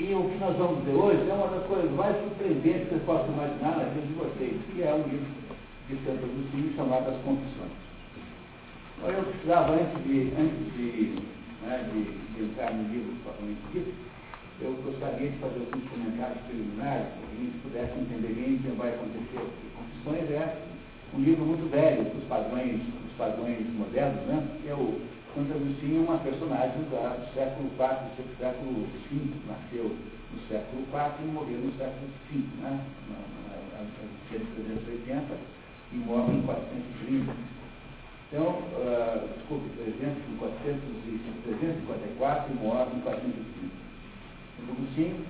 E o que nós vamos ver hoje é uma das coisas mais surpreendentes que vocês possam imaginar na vida de vocês, que é um livro de Santo Agostinho chamado As Confissões. Eu precisava, antes de, antes de, né, de, de entrar no livro propriamente dito, eu gostaria de fazer alguns comentários preliminares, para que a gente pudesse entender bem o que vai acontecer. Confissões é um livro muito velho, dos padrões, dos padrões modernos, né? é o Santo Agostinho uma personagem do século IV, do século V, nasceu no século IV e morreu no século V, né? na, 380 e morre em 430. Então, uh, desculpe, 300, 354 e morre em 430. Santo Agostinho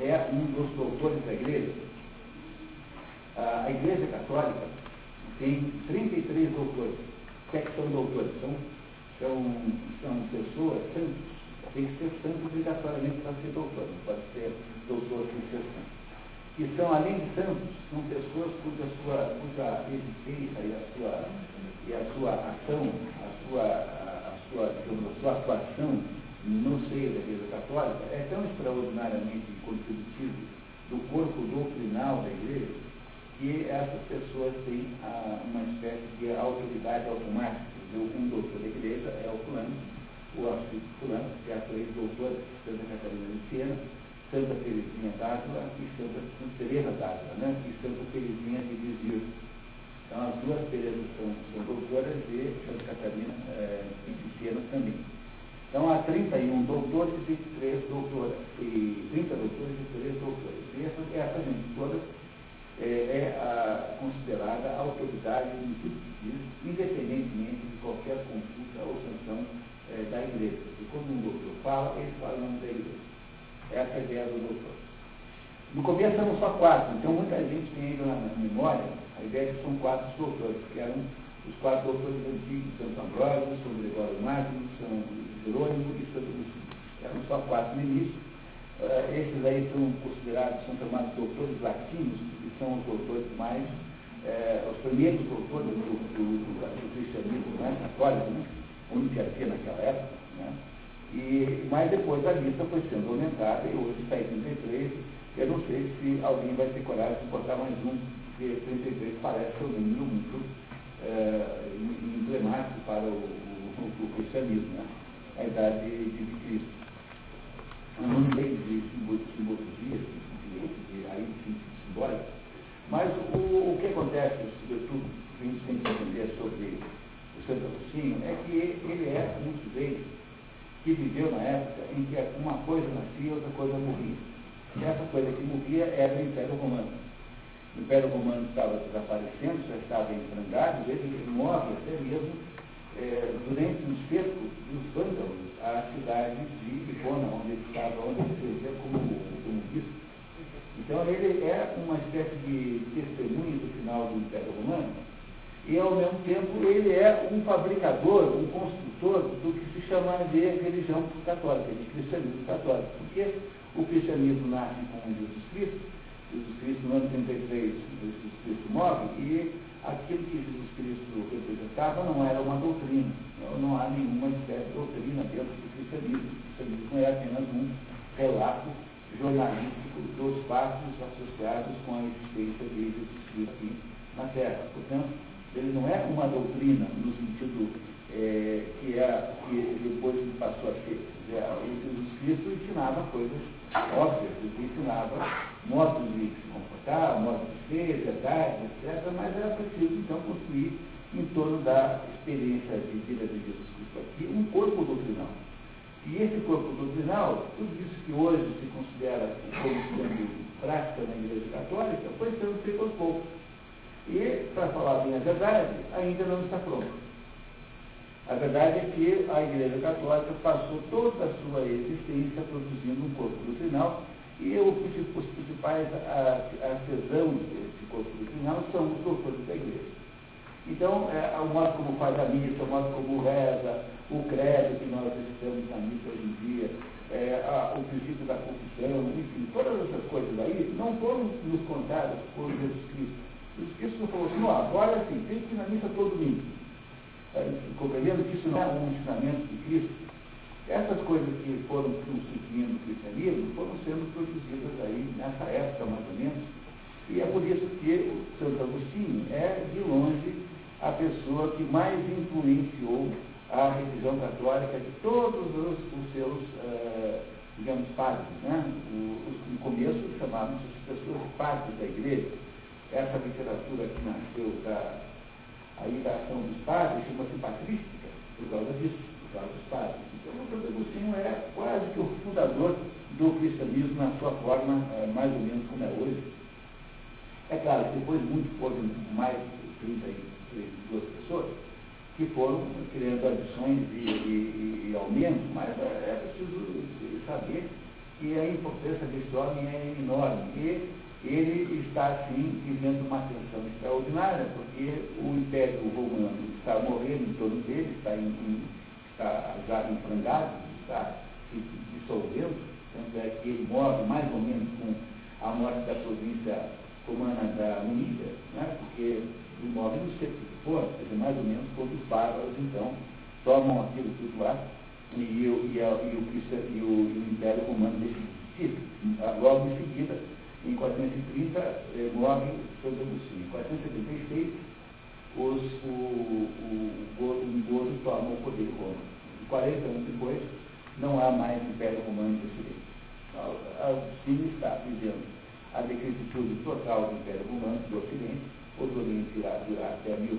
é um dos doutores da igreja. Uh, a igreja católica tem 33 doutores. É que são doutores? São são, são pessoas santos. Tem que ser santo obrigatoriamente para ser doutor, não pode ser doutor sem ser santo. E são, além de santos, são pessoas cuja, sua, cuja existência e a sua, e a sua ação, a sua, a, sua, digamos, a sua atuação no seio da Igreja Católica é tão extraordinariamente contributiva do corpo doutrinal da Igreja que essas pessoas têm a, uma espécie de autoridade automática um doutor da igreja é o fulano, o arcebispo fulano, que é a três doutoras, Santa Catarina de Siena, Santa Teresinha d'Ávila e Santa Teresa d'Ávila, né? e Santa Teresinha de Visir. Então as duas Teresas são, são doutoras e Santa Catarina é, de Siena também. Então há 31 doutores e 3 doutoras, e 30 doutores e 3 doutoras. E essa, essa gente toda é, é a, considerada autoridade em tudo que diz, independentemente de qualquer consulta ou sanção é, da igreja. E quando um doutor fala, ele fala em nome da igreja. Essa é a ideia do doutor. No começo eram só quatro, então muita gente tem ainda na memória a ideia de que são quatro doutores, que eram os quatro doutores antigos, Santo Ambrósio, São Gregório Magno, São Jerônimo e Santo Agostinho. Eram só quatro início. Uh, esses aí são considerados, são chamados doutores latinos, são os doutores mais é, os primeiros doutores do, do, do, cristianismo né, católico, né, onde havia naquela época. Né, e, mas depois a lista foi sendo aumentada e hoje está em 33. Eu não sei se alguém vai ter coragem de botar mais um, porque 33 parece um número muito é, emblemático para o, o, o, cristianismo, né, a idade de, de Cristo. Um meio de simbologia, de, de, de, aí, de simbólica, mas o, o que acontece, sobretudo, que a gente tem que entender sobre o Santo Agostinho, é que ele é um sujeito que viveu na época em que uma coisa nascia e outra coisa morria. E essa coisa que morria era o Império Romano. O Império Romano estava desaparecendo, já estava em frangalhos, ele morre até mesmo é, durante um cerco dos vândalos à cidade de Icona, onde ele estava, onde ele servia como, como bispo. Então ele é uma espécie de testemunho do final do Império Romano e ao mesmo tempo ele é um fabricador, um construtor do que se chama de religião católica, de cristianismo católico. Porque o cristianismo nasce com Jesus Cristo, Jesus Cristo no ano 33, Jesus Cristo morre, e aquilo que Jesus Cristo representava não era uma doutrina, não, há nenhuma espécie de doutrina dentro do cristianismo. O cristianismo é apenas um relato jornalístico dos fatos associados com a existência de Jesus Cristo aqui na Terra. Portanto, ele não é uma doutrina no sentido é, que, é, que depois passou a ser. Jesus Cristo ensinava coisas óbvias, ele ensinava modos de se comportar, modos de ser, verdades, etc., mas era preciso então construir em torno da experiência de vida de Jesus Cristo aqui um corpo doutrinal. E esse corpo doutrinal, tudo isso que hoje se considera como sendo prática na Igreja Católica, foi sendo feito aos poucos. E, para falar bem a verdade, ainda não está pronto. A verdade é que a Igreja Católica passou toda a sua existência produzindo um corpo doutrinal e os principais artesãos desse corpo doutrinal são os doutores da Igreja. Então, é, o modo como faz a missa, o modo como reza, o credo que nós recebemos na missa hoje em dia, é, a, o princípio da confissão, enfim, todas essas coisas aí não foram nos contadas por Jesus Cristo. Cristo não falou assim, agora sim, tem que ir na missa todo domingo. É, compreendendo que isso não é um ensinamento de Cristo, Essas coisas que foram constituindo o cristianismo foram sendo produzidas aí nessa época, mais ou menos, e é por isso que o Santo Agostinho é, de longe, a pessoa que mais influenciou a religião católica de todos os, os seus, uh, digamos, padres. Né? O, no começo chamavam-se as pessoas padres da igreja. Essa literatura que nasceu da, aí da ação dos padres chama-se patrística, por causa disso, por causa dos padres. Então, o Santo Agostinho é quase que o fundador do cristianismo na sua forma, uh, mais ou menos como é hoje. É claro que depois muitos foram mais de 32 pessoas, que foram criando adições e, e, e aumentos, mas é, é preciso saber que a importância desse homem é enorme. E ele está, sim, vivendo uma tensão extraordinária, porque o Império Romano está morrendo em torno dele, está, em, está já enfrangado, está se dissolvendo, tanto é que ele morre mais ou menos com a morte da província romana da Unídia, né, porque ele morre no for, quer dizer, mais ou menos quando os bárbaros, então, tomam aquilo tudo lá e, e, e, e, o, o, o Império Romano decide. Logo em seguida, em 430, eh, morre Santo Agostinho. Em 476, os, o, o, o Gozo toma o poder romano. 40 anos depois, não há mais Império Romano do Ocidente. Agostinho está dizendo a decrepitude total do Império Romano do Ocidente o Oriente irá durar até 1400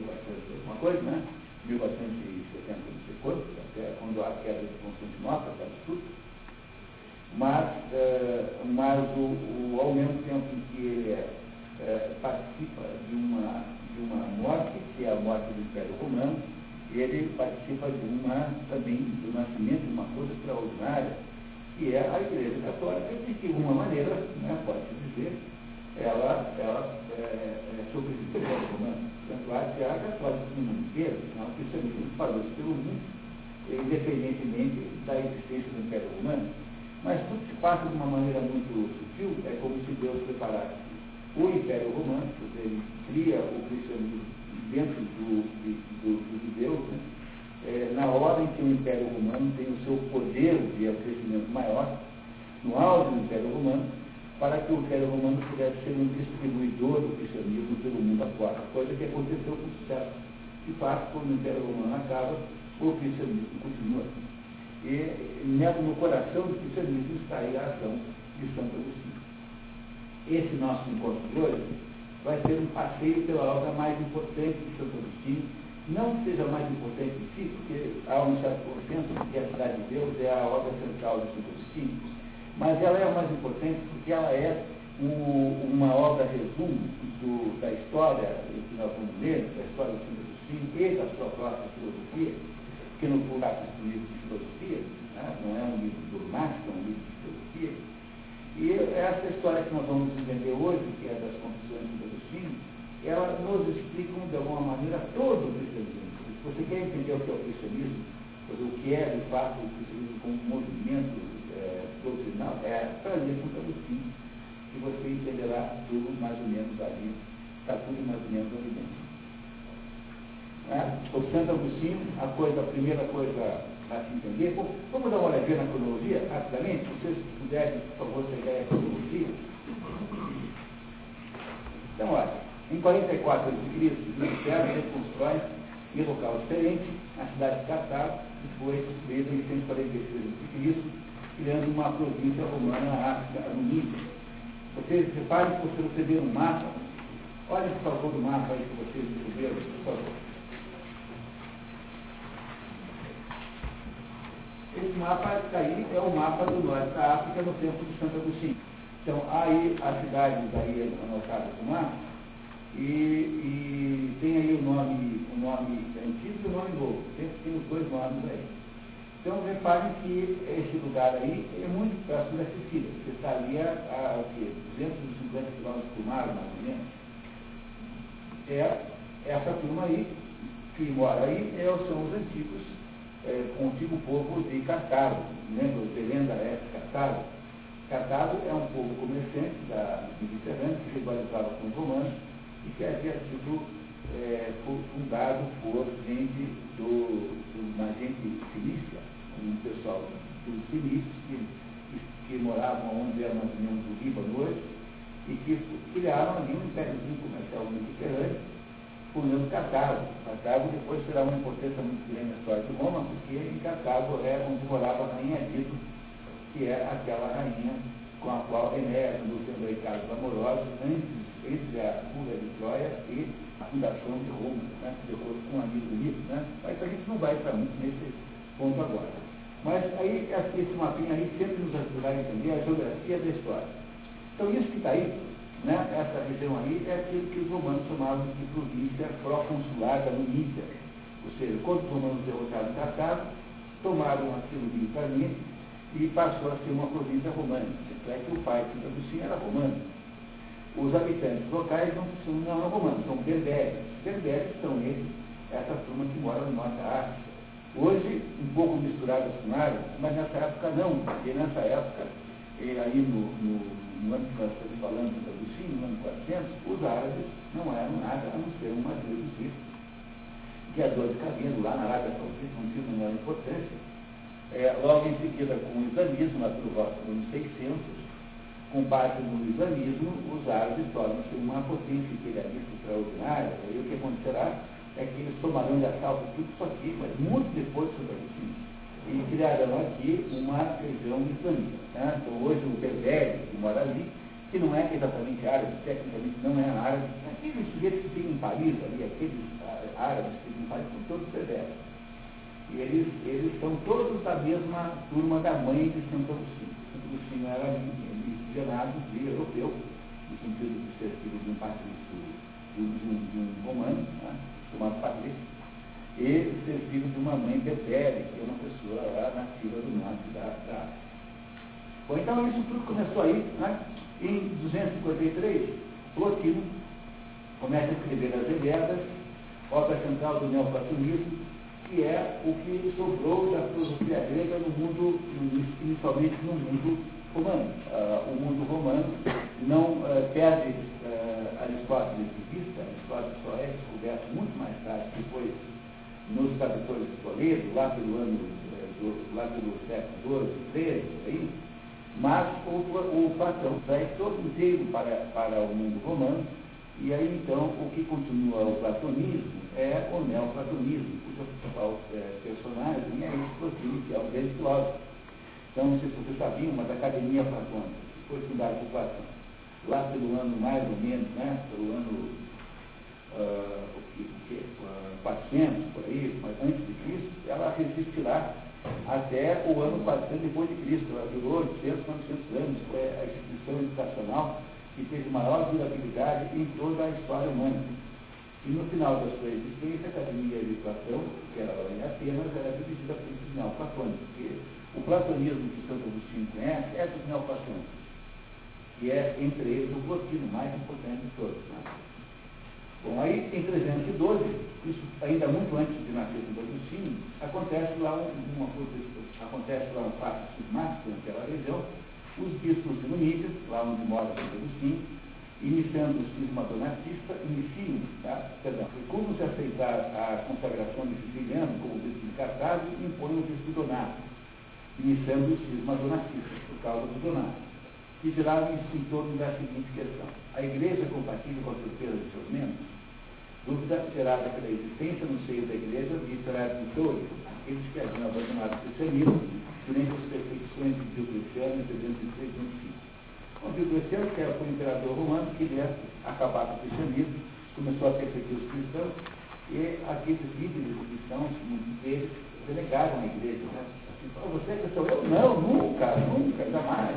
alguma coisa, né? 1470, não sei quanto, até quando a queda de Constantinopla, está tudo. Mas, uh, mas o, o, ao mesmo tempo em que ele é, participa de uma, de uma morte, que é a morte do Império Romano, ele participa de uma, também do nascimento de uma coisa extraordinária, que é a Igreja Católica, que de alguma maneira, né, pode-se dizer, ela, ela é, é, sobrevive romano. Tanto há que a católica no mundo inteiro, o cristianismo espalhou-se pelo mundo, independentemente da existência do Império Romano. Mas tudo se passa de uma maneira muito sutil, é como se Deus preparasse o Império Romano, porque ele cria o cristianismo dentro do, do, do judeu, né? é, na hora em que o Império Romano tem o seu poder de crescimento maior, no auge do Império Romano, para que o Império Romano pudesse ser um distribuidor do cristianismo pelo mundo afora, coisa que aconteceu com sucesso. De fato, quando o Império Romano acaba, o cristianismo continua. E no coração do cristianismo está aí a ação de Santo Agostinho. Esse nosso encontro de hoje vai ser um passeio pela obra mais importante de Santo Agostinho, não seja mais importante em si, porque há um certo consenso que a Cidade de Deus é a obra central de Santo Agostinho, mas ela é a mais importante porque ela é o, uma obra resumo do, da história que nós vamos ler, da história do Santo Agostinho e da sua própria filosofia, que no trata de um livro de filosofia, né? não é um livro dogmático, é um livro de filosofia. E essa história que nós vamos entender hoje, que é das Confissões de Agostinho, ela nos explica de alguma maneira todo o cristianismo. Se você quer entender o que é o cristianismo, o que é de fato o cristianismo como movimento é, doutrinal, é trazer Santo Agostinho, que você entenderá tudo mais ou menos ali, está tudo mais ou menos ali dentro. É? O Santo Agostinho, a, coisa, a primeira coisa a se entender, bom, vamos dar uma olhadinha na cronologia, rapidamente, se vocês puderem, por favor, pegar a cronologia. Então, olha, em 44 a.C., Júlio César constrói em local diferente a cidade de Cartago, que foi construída em 143 a.C., criando uma província romana na África, no Níger. Vocês reparem que você receberam um mapa. Olha, por favor, o mapa aí que vocês receberam, por favor. Esse mapa aí é o mapa do norte da África no tempo de Santo Agostinho. Então, aí as cidades aí anotadas no mapa, e, e, tem aí o nome, o nome antigo e o nome novo. Tem, tem os dois nomes aí. Então, reparem que esse lugar aí é muito próximo da Sicília. Você está ali a, a, a 250 km por mar, mais ou menos. É essa turma aí, que mora aí, é, são os antigos, é, o antigo povo de Cartago. Lembra de lenda é Cartago? Cartago é um povo comerciante da Mediterrânea que rivalizava com os romanos e que havia sido é, fundado por gente do, do, uma gente filícia, um pessoal dos semitas que, que, moravam onde era uma reunião do Líbano hoje, e que criaram ali um impériozinho comercial mediterrâneo, fundando Cartago. Cartago depois será uma importância muito grande na história de Roma, porque em Cartago é onde morava a rainha Dido, que é aquela rainha com a qual Enéas andou tendo aí casos amorosos antes, entre a fuga de Troia e a fundação de Roma, né, de acordo com um amigo Nito, né? Mas a gente não vai estar muito nesse ponto agora. Mas aí, esse mapinha aí sempre nos ajudará a entender a geografia da história. Então, isso que está aí, né, essa região aí, é aquilo que os romanos chamavam de província pró-consular da Nunícia. Ou seja, quando os romanos derrotaram Cartago, tomaram aquilo militarmente e passou a ser uma província romana. Tanto é que o pai de Agostinho era romano. Os habitantes locais não, não eram romanos, são berberes. Berberes são eles, essa turma que mora no norte da África. Hoje, um pouco misturadas com árabes, mas nessa época não, porque nessa época, aí no, no no ano que nós estamos falando do Agostinho, no ano 400, os árabes não eram nada a não ser uma tribo que a dor de cabelo lá na Arábia Saudita não tinha menor importância. É, logo em seguida, com o islamismo, lá pelo voto dos anos 600, com base no islamismo, os árabes tornam-se uma potência imperialista extraordinária. E o que acontecerá é que eles tomarão de assalto tudo isso aqui, mas muito depois do Agostinho e criaram aqui uma região islâmica. Né? Então hoje o Berbere, que mora ali, que não é exatamente árabe, tecnicamente não é árabe, aqueles sujeitos que tem em Paris ali, aqueles árabes que tem em Paris, são todos berberes. E eles, eles são todos da mesma turma da mãe de Santo Agostinho. Santo Agostinho era miscigenado de europeu, no sentido de ser filho de um patrício, de um, de um romano, né? chamado patrício e ser filho de uma mãe berbere, que é uma pessoa lá nativa do norte da, da Bom, então isso tudo começou aí, né? em 253, Plotino começa a escrever as Ilíadas, obra central do neoplatonismo, que é o que sobrou da filosofia grega no mundo, inicialmente no mundo romano. Uh, o mundo romano não uh, perde uh, Aristóteles de vista, Aristóteles só é descoberto muito mais tarde, depois nos tradutores de Toledo, lá pelo ano, é, do, lá pelo século XII, XIII, aí, mas o, o Platão traz todo inteiro para, para o mundo romano, e aí então o que continua o platonismo é o neoplatonismo, cujo principal é, personagem é esse Plotino, que é o grande filósofo. Então, não sei se vocês sabiam, mas a Academia Platônica foi fundada por Platão, lá pelo ano mais ou menos, né, pelo ano uh, o que, o que, uh, 400, por aí, mas antes de Cristo, ela resistirá até o ano 400 depois de Cristo. Ela durou 800, 900 anos. Foi a instituição educacional que teve maior durabilidade em toda a história humana. E no final da sua existência, a Academia de Platão, que era lá em Atenas, era dividida por esse neoplatônico, porque o platonismo que Santo Agostinho conhece é do neoplatônico, que é, entre eles, o plotino mais importante de todos. Né? Bom, aí em 312, isso ainda muito antes de nascer Santo Agostinho, acontece lá um, uma coisa, acontece lá um fato sistemático naquela região, os bispos ilumitas, lá onde mora Santo Agostinho, iniciando o cisma donatista, iniciam, tá? perdão, como se aceitar a consagração de Siciliano como bispo de Cartago, impõem o bispo Donato, iniciando o cisma donatista, por causa do Donato que girava em torno da seguinte questão. A igreja é compatível com a surpresa de seus membros? Dúvida gerada pela existência no seio da igreja de traditores, aqueles que haviam abandonado o cristianismo durante as perseguições de Diocleciano em 325. O Diocleciano, que era o imperador romano, queria acabar com o cristianismo, começou a perseguir os cristãos, e aqueles líderes cristãos, muitos deles, delegaram a igreja. Né? Assim, você é cristão? Eu não, nunca, nunca, jamais.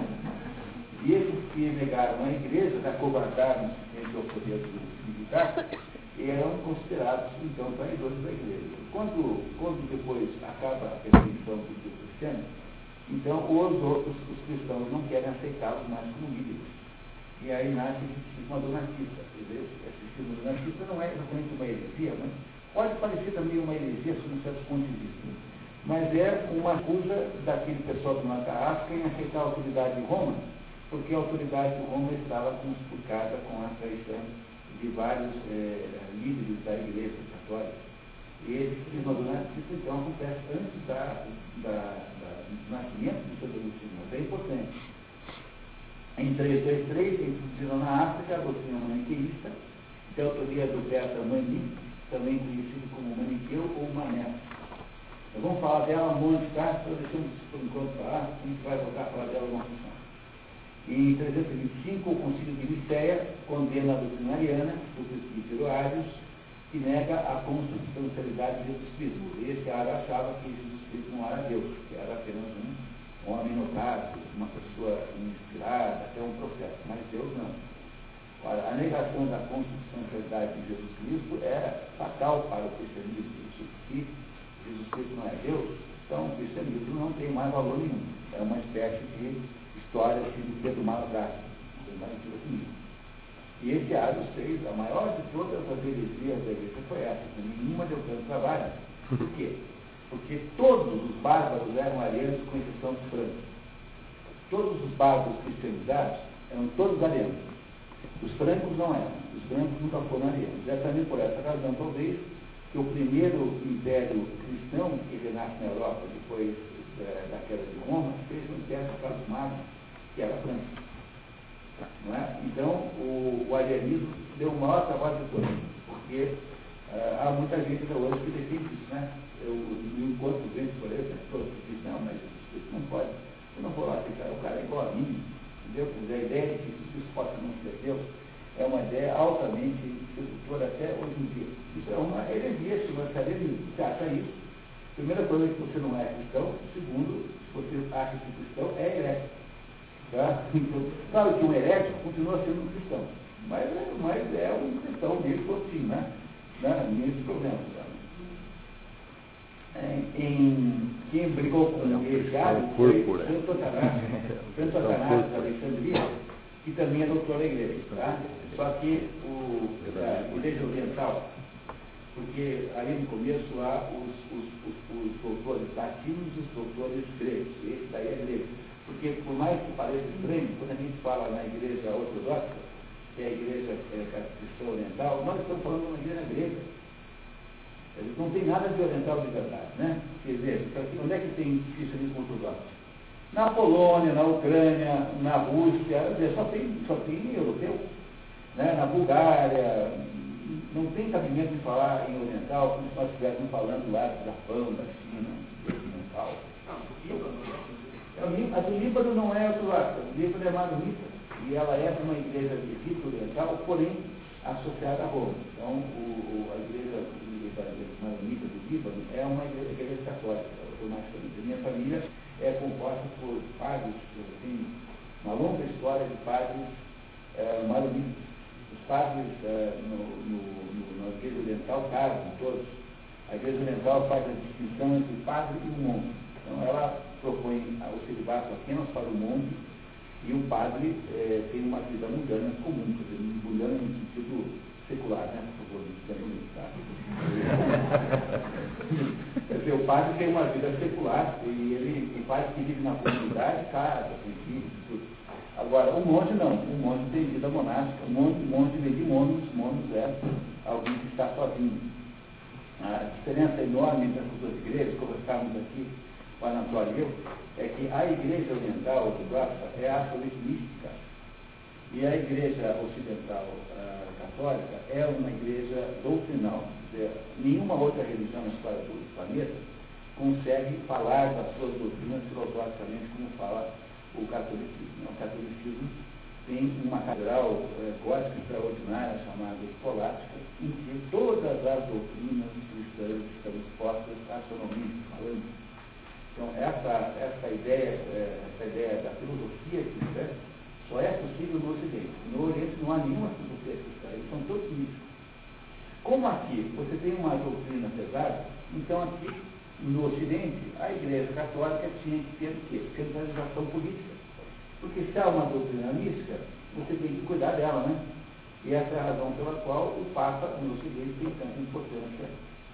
E esses que negaram a igreja, né, acovardaram entre o poder militar, eram considerados, então, traidores da igreja. Quando, quando depois acaba a perseguição do Deus cristiano, então os outros, os cristãos, não querem aceitá-los mais como líderes. E aí nasce esse sistema donatista. Esse sistema donatista não é exatamente uma heresia, mas pode parecer também uma heresia sob um certo ponto de vista. Mas é uma acusa daquele pessoal do África em aceitar a autoridade de Roma porque a autoridade de Roma estava conspurcada com a traição de vários é, líderes da Igreja Católica. E esse nascimento, então, acontece antes da, da, da, do nascimento do Santo Agostinho. É importante. Em 323, introduziram na África a doutrina maniqueísta, que é a autoria do Beta Mani, também conhecido como Maniqueu ou Mané. Nós vamos falar dela um monte, tá? Então deixamos por enquanto falar, a gente vai voltar a falar dela uma função. Em 325, o Concílio de Nicéia condena a doutrina ariana, do presbítero Arius, que nega a consubstancialidade de Jesus Cristo. Esse Arius achava que Jesus Cristo não era Deus, que era apenas um homem notável, uma pessoa inspirada, até um profeta, mas Deus não. Ora, a negação da consubstancialidade de Jesus Cristo é fatal para o cristianismo. Se Jesus Cristo não é Deus, então o cristianismo não tem mais valor nenhum. É uma espécie de história assim, do Pedro Maladrástico. E esse Arius fez, a maior de todas as heresias da igreja foi essa, nenhuma deu tanto trabalho. Por quê? Porque todos os bárbaros eram arianos, com exceção dos francos. Todos os bárbaros cristianizados eram todos arianos. Os francos não eram. Os francos nunca foram arianos. É também por essa razão, talvez, que o primeiro império cristão que renasce na Europa, depois é, da queda de Roma, fez um império Carlos Magno, que era França. Não é? Então, o, o arianismo deu o maior trabalho de todos, porque uh, há muita gente até hoje que defende isso. Né? Eu, eu encontro gente, por exemplo, todos que dizem, não, mas isso não pode. Eu não vou lá ficar, o cara é igual a mim. Entendeu? A ideia de que isso possa não ser Deus é uma ideia altamente sedutora até hoje em dia. Isso é uma heresia, chama-se arianismo. Você acha isso? Primeira coisa é que você não é cristão. Segundo, se você acha que cristão é herético. Tá? Então, claro que um herético continua sendo um cristão. Mas é, mas é um cristão mesmo assim, né? né? Nenhum problema. Tá? É, em, quem brigou com o heresiário foi Santo Satanás, Santo Satanás da Alexandria, que também é doutor da igreja. Tá? Só que o, a igreja oriental, porque ali no começo há os, os, os, os doutores latinos e os doutores gregos. Esse daí é grego. Porque, por mais que pareça estranho, quando a gente fala na igreja ortodoxa, que é a igreja é, cristã oriental, nós estamos falando de uma igreja grega. Não tem nada de oriental de verdade, né? Quer dizer, onde é que tem cristianismo ortodoxo? Na Polônia, na Ucrânia, na Rússia, só tem, só tem europeu. Né? Na Bulgária, não tem cabimento de falar em oriental como se nós estivéssemos falando lá do Japão, da China, do oriental. A do Líbano não é ortodoxa, o Líbano é maronita, e ela é uma igreja de rito oriental, porém associada a Roma. Então, o, a igreja maronita do Líbano é uma igreja, igreja católica, automaticamente. A minha família é composta por padres, assim, uma longa história de padres é, maronitas. Os padres é, no, no, no, na igreja oriental casam todos. A igreja oriental faz a distinção entre padre e monge. Então ela propõe o celibato apenas para o monge e o padre é, tem uma vida mundana comum, quer dizer, mundana no sentido secular, né? Por favor, não? Quer dizer, o padre tem uma vida secular e ele, o padre que vive na comunidade, casa, tem filhos, tudo. Agora, o monge não, o monge tem vida monástica, o monge, o monge vem de monos, monos é alguém que está sozinho. A diferença enorme entre as duas igrejas, conversávamos aqui a Anatólio é que a igreja oriental ortodoxa é absolutamente mística e a igreja ocidental uh, católica é uma igreja doutrinal. nenhuma outra religião na história do planeta consegue falar das suas doutrinas filosoficamente como fala o catolicismo. O catolicismo tem uma catedral é, gótica extraordinária chamada escolástica, em que todas as doutrinas cristãs estão expostas astronomicamente falando. Então, essa, essa, ideia, é, essa ideia da filosofia cristã só é possível no Ocidente. No Oriente não há nenhuma filosofia cristã, eles são todos místicos. Como aqui você tem uma doutrina pesada, então aqui no Ocidente a Igreja Católica tinha que ter o quê? Centralização política. Porque se há uma doutrina mística, você tem que cuidar dela, né? E essa é a razão pela qual o Papa no Ocidente tem tanta importância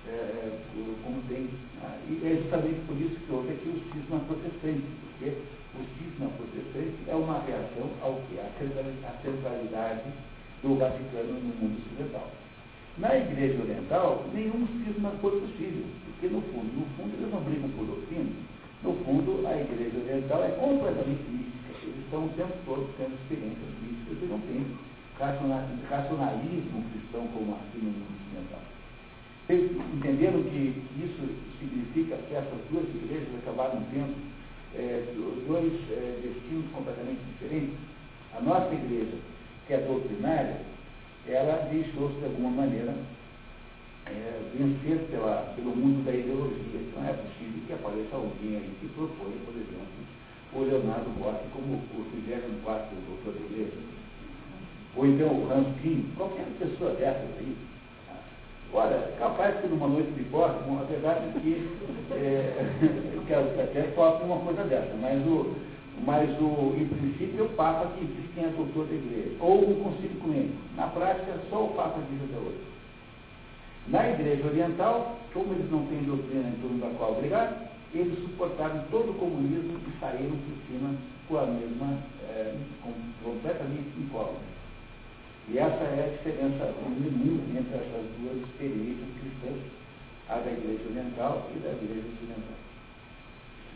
é, é como tem. Ah, e é justamente por isso que houve aqui o cisma protestante, porque o cisma protestante é uma reação ao que? A centralidade do Vaticano no mundo ocidental. Na igreja oriental, nenhum cisma foi possível, porque no fundo, no fundo, eles não brigam por doutrina. No fundo, a igreja oriental é completamente mística. Eles estão o tempo todo tendo experiências místicas e não tem racionalismo cristão como aqui no mundo ocidental. Vocês entenderam que isso significa que essas duas igrejas acabaram tendo é, dois é, destinos completamente diferentes? A nossa igreja, que é doutrinária, ela deixou-se de alguma maneira é, vencer pela, pelo mundo da ideologia. Então é possível que apareça alguém aí que propõe, por exemplo, o Leonardo Botti como o 34 doutor da igreja. Ou então o Hans Kim, qualquer pessoa dessas aí. Olha, capaz que numa noite de corte, a verdade é que é, eu quero até falar uma coisa dessa, mas o, mas o, em princípio é o Papa que diz quem é doutor da igreja, ou o concílio ecumênico. Na prática, só o Papa diz até hoje. Na igreja oriental, como eles não têm doutrina em torno da qual brigar, eles suportaram todo o comunismo e saíram por cima com a mesma, é, com, completamente incógnita. E essa é a diferença entre essas duas experiências cristãs, a da igreja oriental e da igreja ocidental.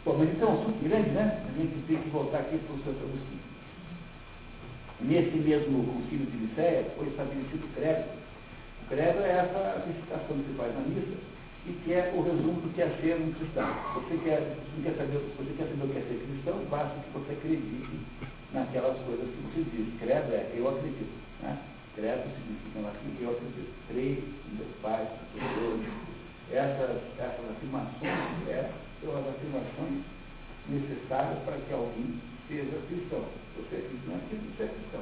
Bom, mas isso é um assunto grande, né? A gente tem que voltar aqui para o Santo Agostinho. Nesse mesmo concílio de Nicéia foi estabelecido o credo. O credo é essa recitação que se faz na missa e que é o resumo do que é ser um cristão. Você quer, você quer, saber, você quer saber o que é ser cristão, basta que você acredite naquelas coisas que você diz. Credo é eu acredito. Né? Credo significa lá que eu acredito. Creio em Deus Pai, Deus. Essas, essas afirmações é são as afirmações necessárias para que alguém seja cristão. Você é cristão, você é cristão.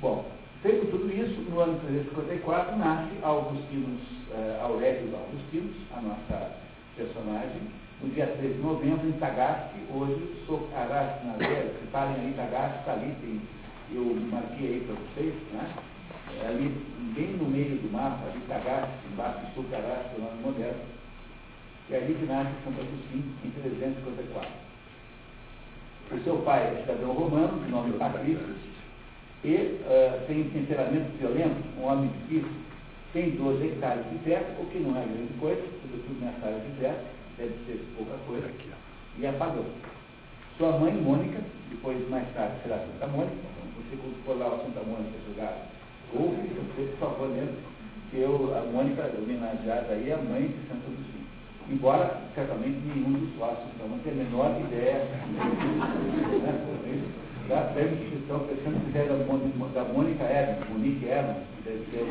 Bom, feito tudo isso, no ano 354 nasce Augustinus, uh, Aurélio Augustinos, a nossa personagem, no dia 13 de novembro, em Tagaste, hoje, Socaraste, na Vera, se falem aí Tagaste, está ali, tem, eu marquei aí para vocês, né? É ali, bem no meio do mapa, ali Tagaste, embaixo de Socaraste, o nome moderno e ali que nasce Santo Agostinho, em 354. O seu pai é cidadão romano, de nome Patrício, e uh, tem temperamento violento, um homem difícil, tem 12 hectares de terra, o que não é grande coisa, sobretudo nessa área de terra, deve ser pouca coisa, e apagou. Sua mãe, Mônica, depois mais tarde será Santa Mônica, você quando for lá Santa Mônica jogar, ouve, você, por favor, lembra que eu, a Mônica homenageada aí é a mãe de Santo Agostinho embora certamente nenhum dos sócios não tenha a menor ideia da transcrição, pensando que é da, da Mônica Evans, Monique Evans, deve ser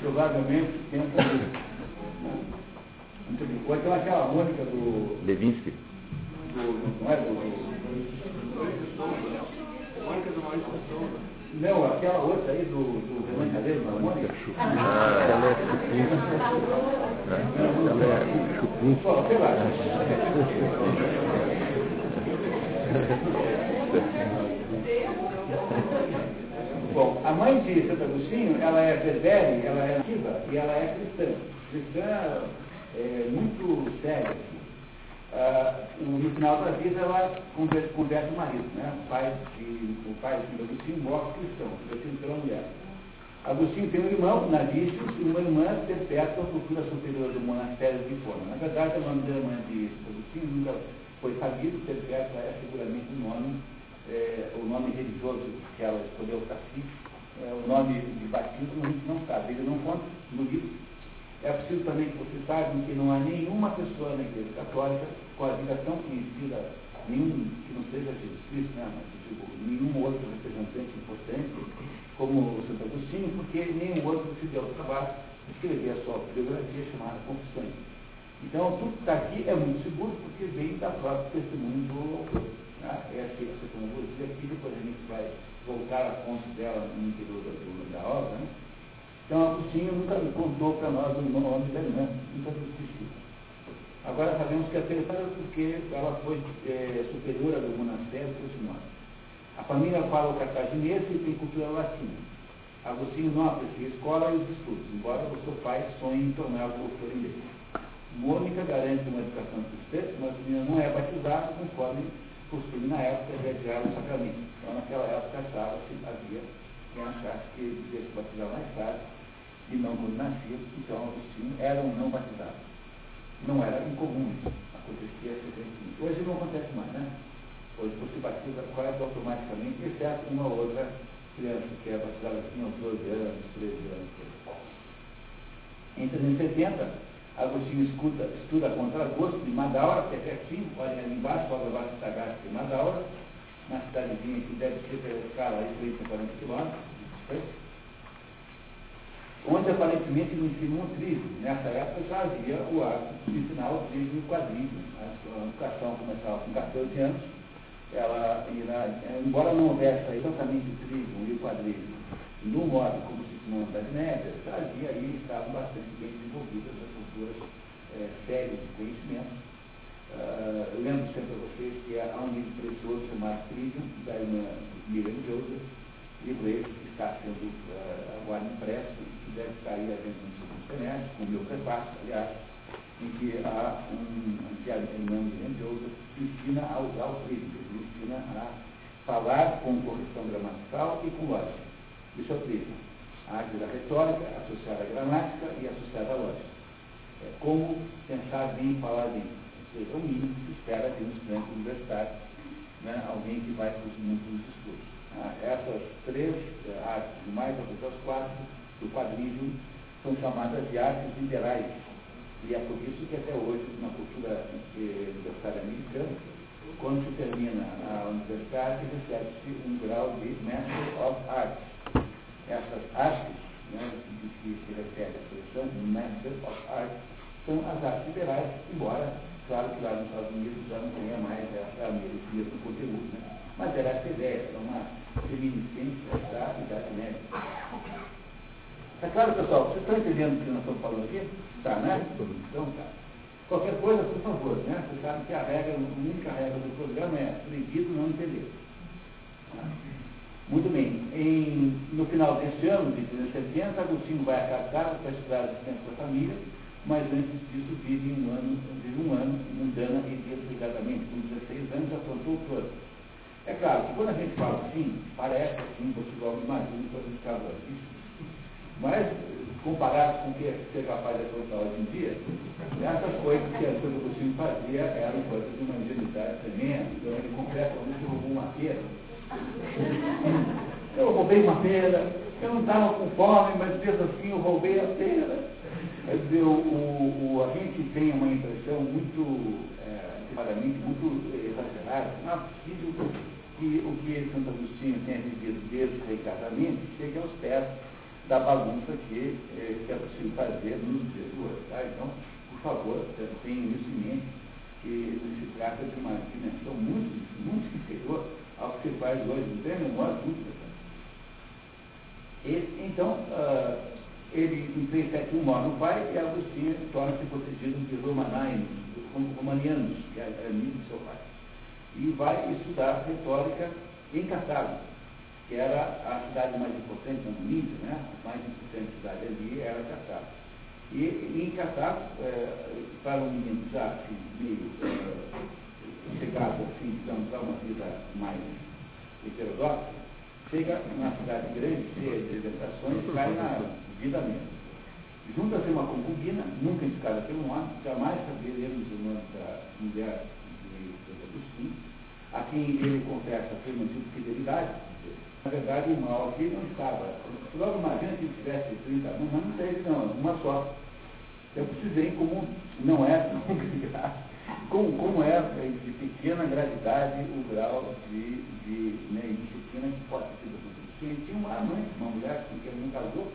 provavelmente tenta muito bem. Então aquela Mônica do. Levinsky. Do, não é do. Mônica do Maurício Souza. Não, aquela outra aí do, do Renan Calheiro, não é Mônica? Ah, ela é chupim. Ela é chupim. Sei lá. Bom, a mãe de Santo Agostinho, ela é berbere, ela é nativa e ela é cristã. Cristã é, muito séria uh, no final da vida ela converte o marido, né? o pai de, o pai de Agostinho morre cristão, convertido pela mulher. Agostinho tem um irmão, Navícios, e uma irmã perpétua, cultura superior do monastério de Fona. Na verdade, o nome da irmã de Agostinho nunca foi sabido, perpétua é seguramente o nome, é, o nome religioso que ela escolheu para si. É, o nome de batismo a gente não sabe, ele não conta no livro. É preciso também que vocês saibam que não há nenhuma pessoa na Igreja Católica com a vida tão conhecida, nenhum que não seja Jesus Cristo, né, mas nenhum outro representante importante como o Santo Agostinho, porque nenhum outro se deu o trabalho de escrever a sua biografia chamada Confissões. Então, tudo que está aqui é muito seguro porque vem da própria testemunho do autor. Né? Essa, essa cronologia aqui, depois a gente vai voltar a fonte dela no interior da, da obra. Né? Então, Agostinho nunca contou para nós o nome da irmã, nunca discutiu. Agora sabemos que a terceira porque ela foi é, superiora do monastério por A família fala o cartaginês e tem cultura latina. Agostinho não aprecia a escola e os estudos, embora o seu pai sonhe em torná-lo doutor em letras. Mônica garante uma educação cristã, mas a menina não é batizada conforme costume na época de adiar o sacramento. Então, naquela época, achava-se havia quem achasse que devia se batizar mais tarde e não nascia, então Agostinho era um não batizado. Não era incomum isso, acontecia frequentemente. Hoje não acontece mais, né? Hoje você batiza quase automaticamente, exceto uma ou outra criança que é batizada assim aos 12 anos, 13 anos. Em 370, Agostinho escuta, estuda contra gosto de Madaura, que é pertinho, olha ali embaixo, Cobra Vasta Sagasta de Madaura, uma cidadezinha que deve ser pela escala aí 30, 40 quilômetros, onde aparentemente ele ensina um trilho. Nessa época já havia o hábito de ensinar o trilho e o quadrilho. A educação começava com 14 anos, ela irá, embora não houvesse exatamente o trilho e o quadrilho no modo como se ensinou das médias, já havia aí, estavam bastante bem desenvolvidas as culturas é, sérias de conhecimento. Uh, lembro sempre a vocês que há um livro precioso chamado Trivium, da irmã Miriam Joseph, livro esse que está sendo uh, agora impresso deve cair a venda nos seus internet, com o meu preparo, aliás, em que há um, que a de Joseph ensina a usar o trígono, ele ensina a falar com correção gramatical e com lógica. Isso é o trígono. A arte da retórica associada à gramática e associada à lógica. É como pensar bem e falar bem. Ou seja, o mínimo que se espera de um estudante universitário, né, alguém que vai para os mundos dos estudos. Ah, essas três eh, artes, mais as quatro, do quadrilho são chamadas de artes liberais. E é por isso que até hoje, na cultura universitária americana, quando se termina a universidade, recebe-se um grau de Master of Arts. Essas artes, né, de que se refere a expressão Master of Arts, são as artes liberais, embora, claro que lá nos Estados Unidos já não tenha mais essa mesmo conteúdo, né? mas era essa ideia, é uma reminiscência da Idade Média. É claro, pessoal, vocês estão entendendo o que nós estamos falando aqui? Tá, né? Então tá. Qualquer coisa, por favor, né? Vocês sabem que a regra, a única regra do programa é proibido não entender. Tá? Muito bem. Em, no final deste ano, de 1970, Agostinho vai a casar para estudar o tempo da família, mas antes disso vive um ano, vive um ano mundana e desligadamente, com 16 anos, afrontou todo. É claro que quando a gente fala assim, parece assim, você logo imagina que a gente estava mas, comparado com o que é capaz de afrontar hoje em dia, essas coisas que a coisa possível fazia eram coisas de uma ingenuidade tremenda. Então, ele confessa que roubou uma pera. Eu roubei uma pera, eu não estava com fome, mas mesmo assim eu roubei a pera. Quer dizer, o, o, a gente tem uma impressão muito, é, muito exagerada. Não é possível que o que Santo Agostinho tenha vivido desreicadamente chegue aos pés da bagunça que, eh, que é possível fazer nos dias hoje. Tá? Então, por favor, tenham isso em mente, que se trata de uma dimensão muito, muito inferior ao que se faz hoje, não tem a menor dúvida. Tá? Então, uh, ele em 371 mora no pai e Agostinho torna-se protegido de romananos, romanianos, que é amigo do seu pai. E vai estudar retórica em Cartago que era a cidade mais importante no mundo, né? a mais importante cidade ali era Catar. E, e em Catar, é, para um menino já assim, meio é, chegado assim, digamos, a uma vida mais heterodoxa, chega numa cidade grande, cheia de apresentações, e cai na vida mesmo. Junta-se uma concubina, nunca indicada pelo homem, jamais saberemos o nome da mulher de, de Agostinho, a quem ele confessa afirma de fidelidade, na verdade, o mal aqui não estava. Logo imagina que tivesse 30 anos, mas não teve não, uma só. Eu precisei como não é como, como é de pequena gravidade o grau de, de né, disciplina que pode ter sido Ele tinha uma amante, uma mulher com quem ele não casou,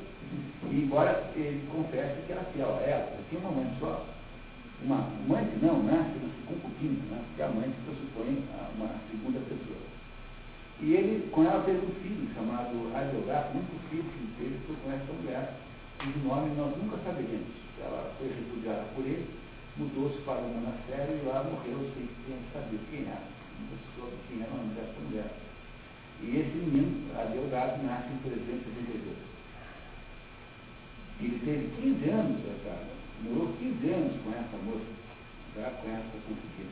e embora ele confesse que era fiel a ela, tinha uma amante só. Uma amante não, né? Concubina, né? Porque a amante pressupõe uma segunda pessoa. E ele, com ela, teve um filho chamado Adeodato, muito filho que teve foi com essa mulher, cujo nome nós nunca saberemos. Ela foi repudiada por ele, mudou-se para o monastério e lá morreu sem, saber quem era. Nunca se soube quem era o nome dessa mulher. E esse menino, Adeodato, nasce em 382. Ele teve 15 anos, cara, morou 15 anos com essa moça, já com essa concubina.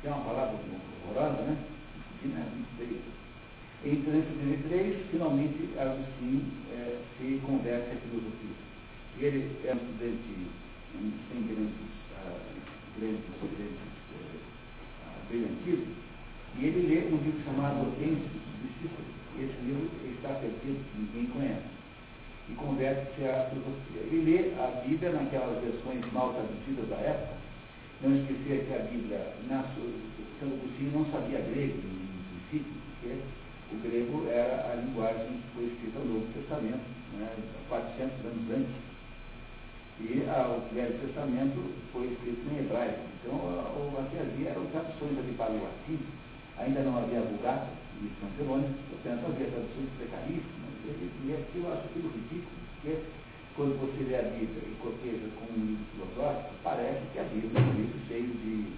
Que é uma palavra horrorosa, né? Concubina é muito. Em 333, finalmente, Agostinho é, se converte à filosofia. Ele é um estudante sem grandes, uh, grandes, grandes uh, brilhantismo, e ele lê um livro chamado Gênesis de Cícero. Esse livro está perdido, ninguém conhece. E converte-se à filosofia. Ele lê a Bíblia naquelas versões mal traduzidas da época. Não esquecer que a Bíblia, na, São Agostinho não sabia grego, em princípio, porque o grego era a linguagem que foi escrita no Novo Testamento, né, 400 anos antes. E ah, o Velho Testamento foi escrito em hebraico. Então, o que havia eram traduções ali para o latim, ainda não havia Vulgata e São Jerônimo, portanto havia traduções precaríssimas. E aquilo eu acho aquilo ridículo, porque quando você lê a Bíblia e coteja com um livro filosófico, parece que a Bíblia é um livro cheio de,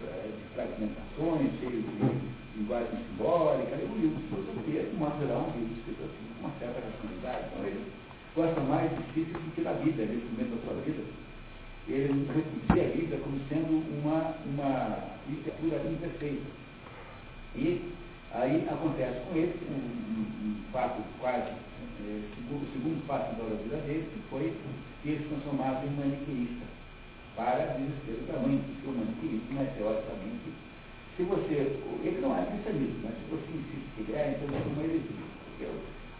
de fragmentações, cheio de linguagem simbólica, e o livro de filosofia, de modo geral, um livro escrito assim, com uma certa racionalidade. Então, ele gosta mais de Cícero do que da Bíblia, nesse momento da sua vida. Ele repudia a Bíblia como sendo uma, uma literatura imperfeita. E aí acontece com ele um, um, um fato quase, é, segundo, o segundo fato da vida dele, que foi que ele se transformava em maniqueísta, para desespero da mãe, porque o maniqueísmo é teoricamente se você, ele não é cristianismo, mas se você insiste que ele é, então é uma heresia.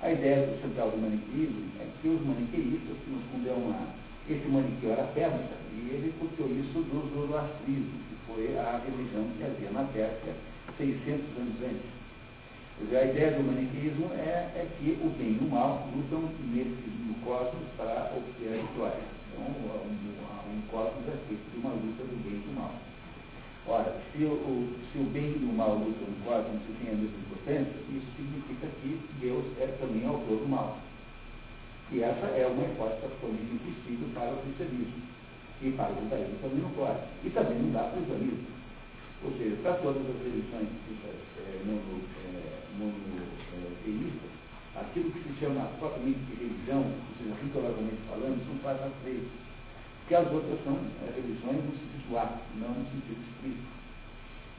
A ideia do central do maniqueísmo é que os maniqueístas, que no fundo é uma, esse maniqueu era persa, e ele copiou isso do zoroastrismo, que foi a religião que havia na Pérsia 600 anos antes. Dizer, a ideia do maniqueísmo é, é, que o bem e o mal lutam nesse, no cosmos para obter a vitória. Então, um, é feito de uma luta do bem e do mal. Ora, se o, se o bem e o mal lutam no cosmos se tem a mesma importância, isso significa que Deus é também autor do mal. E essa é uma hipótese absolutamente impossível para o cristianismo. E para o judaísmo também não pode. E também não dá para o islamismo. Ou seja, para todas as religiões é, monoteístas, é, aquilo que se chama propriamente de religião, ou seja, rigorosamente falando, são quatro três que as outras são é, religiões no sentido ato, não no sentido estrito.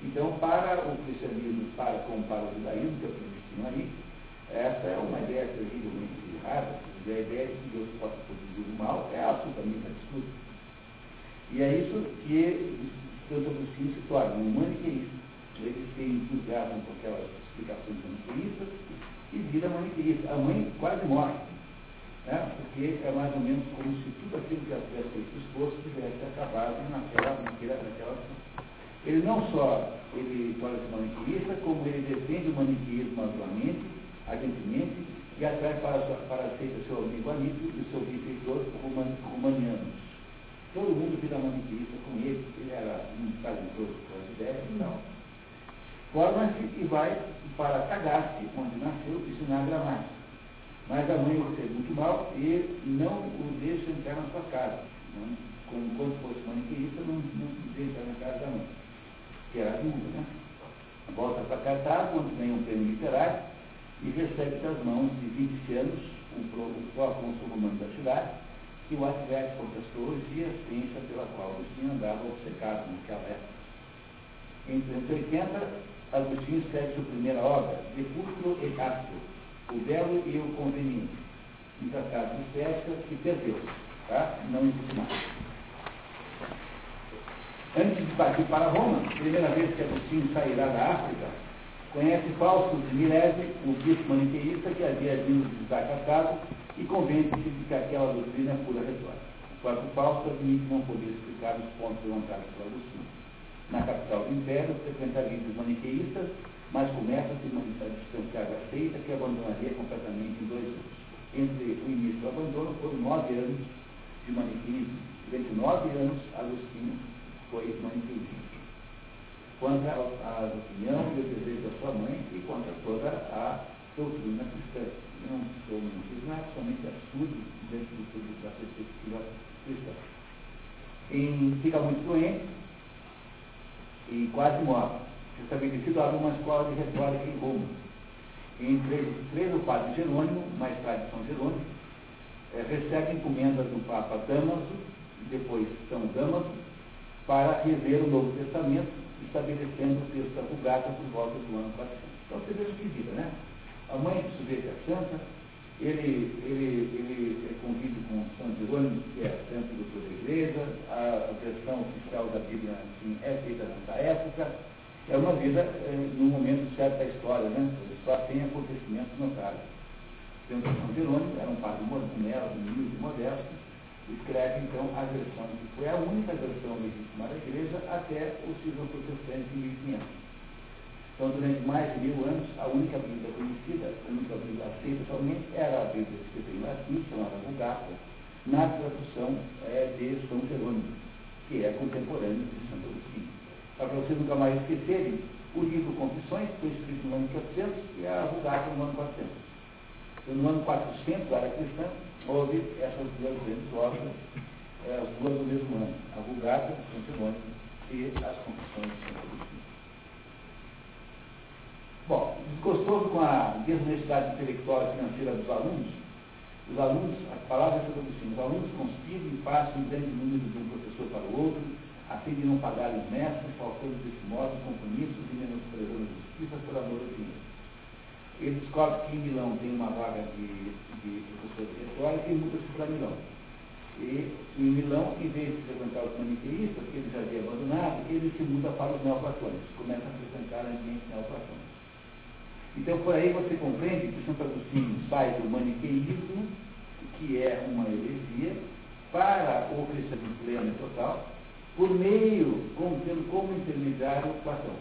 Então, para o cristianismo, para, como para o judaísmo, que é que aí, essa é uma ideia terrivelmente errada, a ideia de que Deus possa produzir o mal é absolutamente absurda. E é isso que Santo Agostinho se torna um maniqueísta. Eles se entusiasmam com aquelas explicações maniqueístas e vira maniqueísta. A mãe quase morre né? porque é mais ou menos como se tudo aquilo que havia feito esforço tivesse acabado naquela, naquela, naquela Ele não só ele torna-se maniqueísta, como ele defende o maniqueísmo amplamente, ardentemente, e atrai para, para a seita seu amigo Anísio e seu benfeitor romanianos. Todo mundo vira maniqueísta com ele, ele era um tradutor com as ideias tal. Forma-se e vai para Tagaste, onde nasceu, ensinar gramática. Mas a mãe o recebe muito mal e não o deixa entrar na sua casa. Não, como quando fosse maniqueísta, não, não deixa entrar na casa da mãe, que era viúva, né? Volta para Cartago, onde ganha um prêmio literário e recebe das mãos de 20 anos o, o pró-consul romano da cidade, que o adverte contra a astrologia, ciência pela qual Agostinho andava obcecado naquela época. Em 380, Agostinho escreve sua primeira obra, De Púrpuro e Castro, o belo e o conveniente. Um tratado de estética que perdeu, tá? não existe mais. Antes de partir para Roma, primeira vez que Agostinho sairá da África, conhece Fausto de Milese, um bispo maniqueísta que havia vindo visitar Cartago e convence-se de que aquela doutrina é pura retórica. O próprio Fausto admite não poder explicar os pontos levantados por Agostinho. Na capital do Império, frequenta livros maniqueístas mas começa a se distanciar da seita que abandonaria completamente em dois anos. Entre o início do abandono foram nove anos de maniqueísmo. Durante nove anos, Agostinho foi maniqueísta. Contra a opinião e o desejo da sua mãe e contra toda a doutrina cristã. Não, sou, fiz nada, somente absurdo dentro do público da perspectiva cristã. Em, fica muito doente e quase morre estabelecido abre uma escola de retórica em Roma. Em 13, o padre Jerônimo, mais tarde São Jerônimo, é, recebe encomendas do Papa Damaso, depois São Damaso, para rever o Novo Testamento, estabelecendo o texto da Vulgata por volta do ano 400. Então você veja que vida, né? A mãe do sujeito é santa, ele, ele, ele convive com São Jerônimo, que é santo doutor da igreja, a, versão oficial da Bíblia assim, é feita nessa época, é uma vida é, no momento certo da história, né? Só tem acontecimentos notáveis. São Jerônimo, era um padre moderno, humilde, modesto, escreve então a versão que foi a única versão legítima da igreja até o cisma protestante em 1500. Então, durante mais de mil anos, a única Bíblia conhecida, a única Bíblia aceita somente era a Bíblia escrita em latim, chamada Vulgata, na tradução é, de São Jerônimo, que é contemporâneo de Santo Agostinho. Para vocês nunca mais esquecerem, o livro Confissões foi escrito no ano 400 e a Vulgata no ano 400. Então, no ano 400, a área cristã, houve essas duas grandes obras, é, as duas do mesmo ano, a Vulgata de São Jerônimo e as Confissões de Santo Agostinho. Bom, desgostoso com a desonestidade intelectual e financeira dos alunos, os alunos, a palavra é sobre os alunos conspiram e passam um grande número de um professor para o outro, a fim de não pagar os mestres, faltando desse modo compromissos e menosprezando a justiça por amor ao dinheiro. Ele descobre que em Milão tem uma vaga de, de professor de retórica e muda-se para Milão. E em Milão, em vez de frequentar os maniqueístas, que ele já havia abandonado, ele se muda para os neoplatônicos, começa a frequentar ambientes neoplatônicos. Então, por aí você compreende que Santo Agostinho sai do maniqueísmo, que é uma heresia, para o cristianismo pleno e total, por meio, como, tendo como intermediário Platão.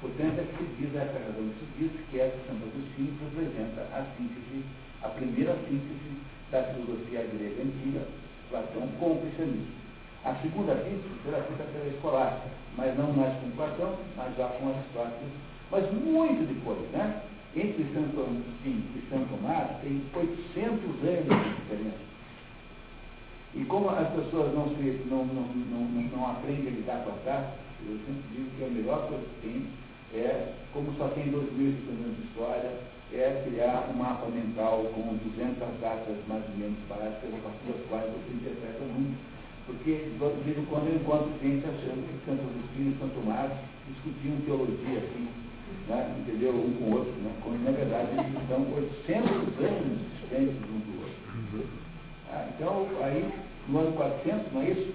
Portanto, é que se diz, essa razão que se diz, que é que Santo Agostinho representa a síntese, a primeira síntese da filosofia grega antiga, Platão, com o cristianismo. A segunda síntese será feita pela escolástica, mas não mais com Platão, mas já com Aristóteles mas muito depois, né? Entre Santo Agostinho e Santo Tomás tem 800 anos de diferença. E como as pessoas não, se, não, não, não, não aprendem a lidar com a taça, eu sempre digo que a melhor coisa que tem é, como só tem 2.500 anos de história, é criar um mapa mental com 200 datas mais ou menos básicas, a partir das quais você interpreta o mundo. Porque, de vez em quando, eu encontro gente achando que Santo Agostinho e Santo Tomás discutiam teologia assim, né, entendeu? Um com o outro, né, quando na verdade eles estão 800 anos distantes um do outro. Ah, então, aí, no ano 400, não é isso?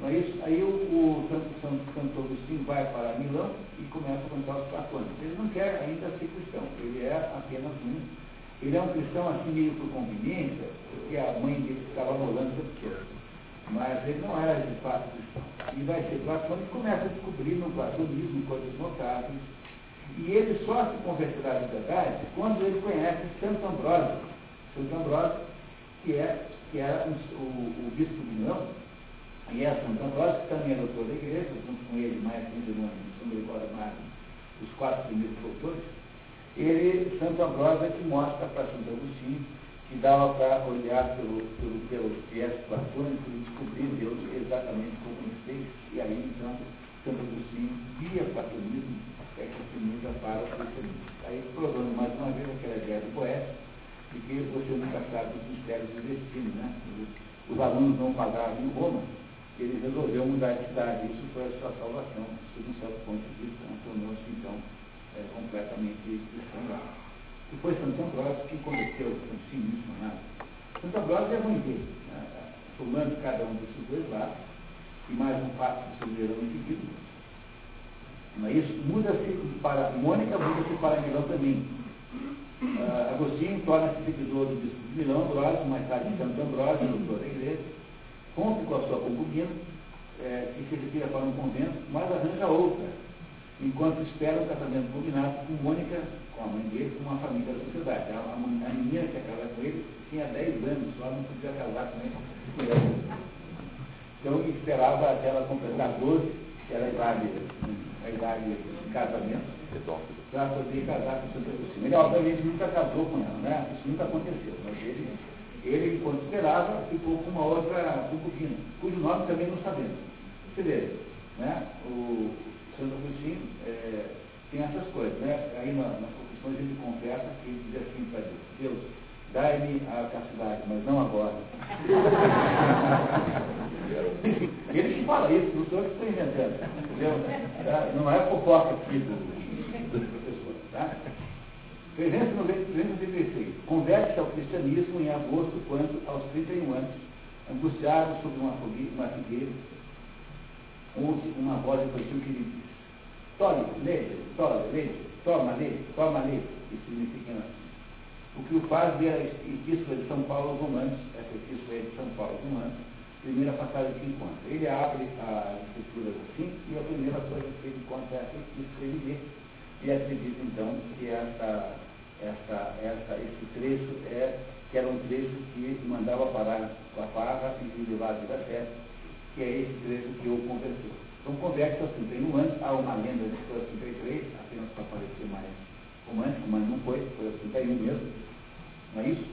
Não é isso? Aí o, o Santo, Santo, Agostinho vai para Milão e começa a contar os platônicos. Ele não quer ainda ser cristão, ele é apenas um. Ele é um cristão assim meio por conveniência, porque a mãe dele ficava rolando o tempo Mas ele não era de fato cristão. E vai ser platônico e começa a descobrir no platonismo coisas notáveis e ele só se converterá de verdade quando ele conhece Santo Ambrósio. Santo Ambrósio, que, é, que era o, o, o bispo de Milão, e é Santo Ambrósio, que também é doutor da igreja, junto com ele, mais de nome, São Gregório Magno, os quatro primeiros doutores. Ele, Santo Ambrósio, é que mostra para Santo Agostinho que dava para olhar pelo, pelo, pelo viés platônico e descobrir Deus exatamente como ele fez. E aí, então, Santo Agostinho via platonismo é que se muda para o cristianismo. Aí provando mais uma vez aquela ideia do poeta, de que você nunca sabe os mistérios do destino, né? Os alunos não pagavam em Roma, ele resolveu mudar de cidade, isso foi a sua salvação, sob um certo ponto de vista, né? tornou-se então é, completamente cristão E foi Santo Ambrósio que cometeu um cinismo nada. Santo Ambrósio é ruim dele, né? somando cada um desses dois lados, e mais um fato de soberano indivíduo, não é isso? Muda-se para Mônica, muda-se para Milão também. Uh, Agostinho torna-se seguidor do bispo de Milão, Ambrósio, mais tarde Santo Ambrósio, doutor da igreja, rompe com a sua concubina, é, que se retira para um convento, mas arranja outra, enquanto espera um casamento combinado com Mônica, com a mãe dele, com uma família da sociedade. A, a, a menina que ia casar com ele tinha 10 anos, só não podia casar com ele. Então esperava até ela completar 12, que era a idade a idade de casamento, para poder casar com Santa Agostinho. Ele, obviamente, nunca casou com ela, né? Isso nunca aconteceu, mas ele, ele enquanto esperava, ficou com uma outra concubina, cujo nome também não sabemos. Você vê, né? O Santo Agostinho é, tem essas coisas, né? Aí na, nas confissões ele confessa que ele diz assim para Deus, Deus, dai-me a castidade, mas não agora. ele que fala isso, não sou eu que estou inventando. Entendeu? Tá? Não é fofoca aqui do, do professor. Tá? 396. Converte-se ao cristianismo em agosto, quando, aos 31 anos, angustiado sobre uma figueira, ouve uma voz infantil que lhe diz, tome, leia, tome, leia, toma, leia, toma, leia. Isso significa. O que o faz ver a epístola de São Paulo aos Romanos, essa epístola é de São Paulo aos Romanos, primeira passagem que encontra. Ele abre as escrituras assim, e a primeira coisa que ele encontra é essa epístola, ele lê, e acredita então que essa, essa, essa, esse trecho é, que era um trecho que mandava parar com a barra e levar a vida certa, que é esse trecho que o converteu. Então converte aos 31 anos, há uma lenda de que 33, apenas para parecer mais romântico, mas não foi, foi aos 31 mesmo, não é isso?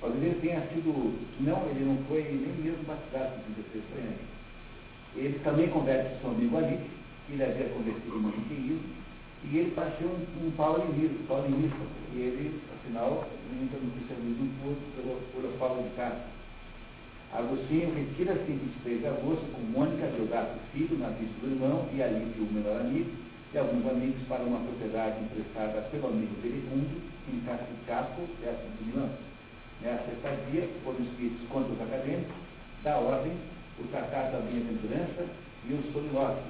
Talvez ele tenha sido, não, ele não foi nem mesmo batizado com 33 foi antes. Ele também converte seu amigo ali, que ele havia convertido em maniqueísmo, e ele pareceu um, um paulinista, paulinista, e ele, afinal, entra no cristianismo por, por Paulo de Castro. Agostinho retira-se em 23 de agosto com Mônica Deodato Filho, na vista do irmão, e Alívio, o melhor amigo, e alguns amigos para uma propriedade emprestada pelo amigo Verimundo, em Casco, perto de Milão. Nessa estadia foram escritos contos acadêmicos da ordem, o Tratado da Bem-aventurança e os Solilóquios,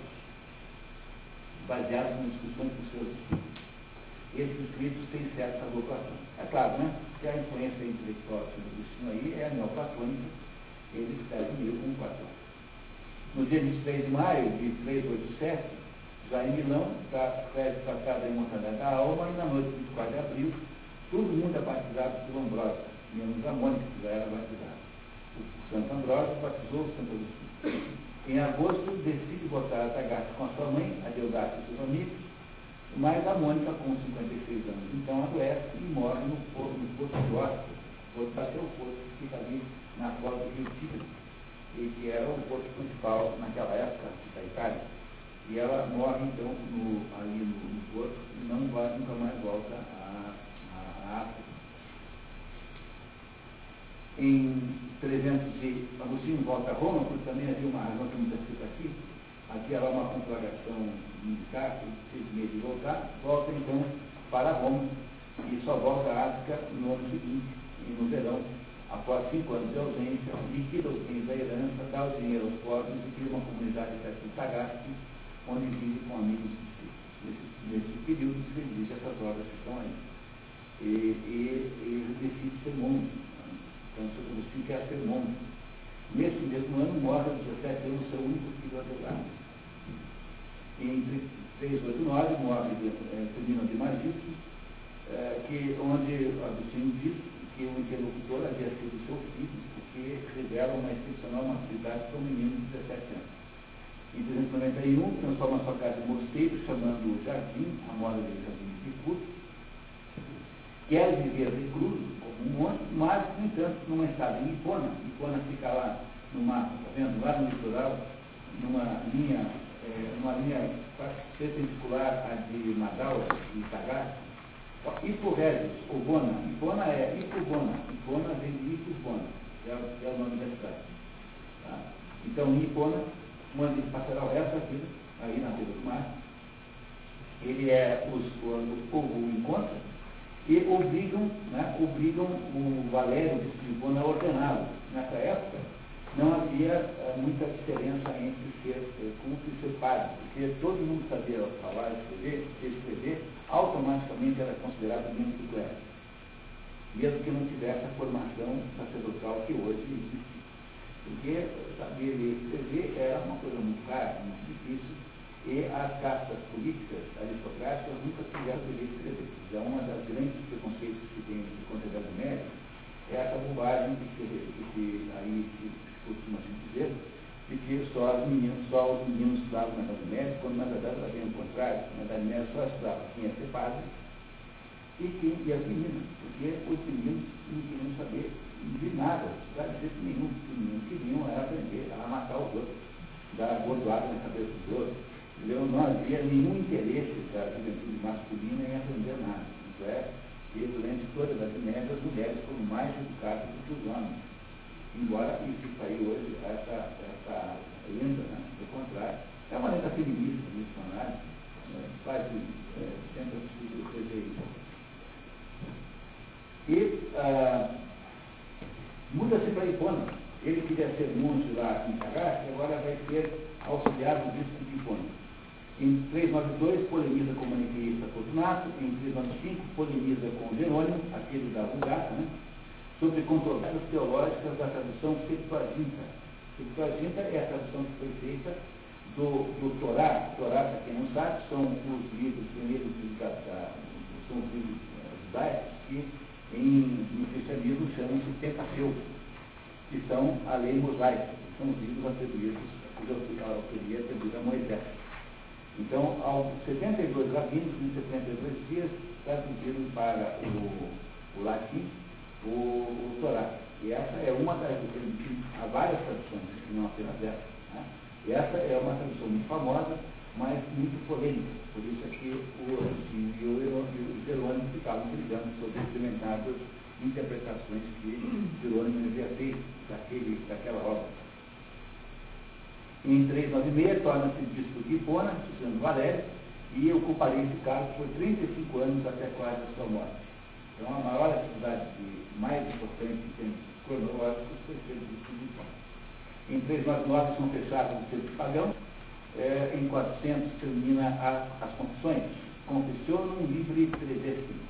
baseados nas discussões dos seus escritos. Esses escritos têm certa vocação. É claro, né, que a influência intelectual do Agostinho aí é a neoplatônica, ele meio como Platão. No dia 23 de maio de 387, já em Milão, escreve o Tratado da Imortalidade da Alma, e na noite de 24 de abril, todo mundo é batizado por Ambrósio menos a Mônica, que já era batizada. O Santo Ambrósio batizou o Santo Agostinho. Em agosto, decide botar a Tagaste com a sua mãe, a Deodato e seus amigos, mas a Mônica, com 56 anos, então adoece e morre no posto, no posto de Oscar. Posto bateu o posto que fica ali na porta do Rio Tigre, e que era o posto principal naquela época da Itália. E ela morre, então, no, ali no, no posto e não vai, nunca mais volta à, à África. Em 300 de Agostinho volta a Roma, porque também havia uma razão que não está escrito aqui, havia lá uma conflagração militar, que medo de voltar, volta então para Roma e só volta à África no ano seguinte, no verão, após cinco anos de ausência, liquida os bens da herança, dá o dinheiro aos pobres e cria uma comunidade de Sagasti, onde vive com amigos nesse, período se dedica essas obras que estão aí. E, e, e decide ser monge então, Santo Agostinho quer ser monge. Nesse mesmo ano, morre aos 17 anos seu único filho adorado. Em 389, morre é, Firmino de Magistro, é, que, onde Agostinho diz que o interlocutor havia sido seu filho, porque revela uma excepcional maturidade para um menino de 17 anos. Em 391, transforma sua casa em mosteiro, chamando o Jardim, a moda de Jardim de Curto. Quer viver recluso, um monte, mas, no entanto, numa estrada em Ipona, Ipona fica lá no mapa, tá vendo? Lá no litoral, numa linha, é, numa linha perpendicular à de Madaus e Sagaz, Iporregios, Obona, Ipona é Ipobona, Ipona vem de Ipobona, é, é, o nome da cidade. Tá? Então, em Ipona, onde ele passará da vida, aí na beira do mar, ele é, os, o, povo o encontra, e obrigam, né, obrigam o Valério de Tribuna a ordená-lo. Nessa época, não havia é, muita diferença entre ser é, culto e ser padre, porque todo mundo sabia falar escrever, escrever, automaticamente era considerado membro do clero, mesmo que não tivesse a formação sacerdotal que hoje existe. Porque saber ler e escrever era uma coisa muito cara, muito difícil, e as castas políticas aristocráticas nunca quiseram ler e escrever. É uma das grandes preconceitos que tem contra a Idade Média, é essa bobagem que, se, que aí se, costuma se dizer, de que só os meninos, só os meninos estudavam na Idade Média, quando na verdade era bem o contrário, na Idade Média só estudava quem ia ser padre e, quem, e as meninas, porque os meninos não queriam saber de nada, de jeito nenhum. Os meninos queriam era aprender a matar os outros, dar bordoada na cabeça dos outros Entendeu? Não havia nenhum interesse da juventude masculina em aprender nada. Isso é, que durante toda a Idade Média as mulheres foram mais educadas do que os homens. Embora exista aí hoje essa, essa lenda, né? do contrário. É uma lenda feminista, missionária, né? faz, é, tenta prever isso. ah, muda-se para Hipona. Ele queria ser monge lá em Sagasti, agora vai ser auxiliar do bispo de Hipona. Em 392, polemiza com o maniqueísta Fortunato. Em 395, polemiza com Jerônimo, aquele da Vulgata, né? sobre controvérsias teológicas da tradução Septuaginta. Septuaginta é a tradução que foi feita do, do Torá. Torá, para quem não sabe, são os livros primeiros da, da, são os livros eh, judaicos que em, no cristianismo chamam-se Pentateuco, que são a lei mosaica, que são os livros atribuídos, cuja autoria atribuída a Moisés. Então, aos 72 rabinos, em 72 dias, traduziram para o, o latim o, o Torá. E essa é uma das. Há várias traduções, não apenas essa. Né? E essa é uma tradução muito famosa, mas muito polêmica. Por isso é que o Agostinho e o Jerônimo ficavam brigando sobre determinadas interpretações que Jerônimo havia feito daquele, daquela obra. Em 396, torna-se bispo de Hipona, Susano Valério, e ocuparia esse cargo por 35 anos até quase a sua morte. Então, a maior atividade mais importante em termos cronológicos foi ser bispo de Hipona. Em 399 são fechados os tempos pagãos, é, em 400 termina a, as confissões. Confessionum Libri Tredestim.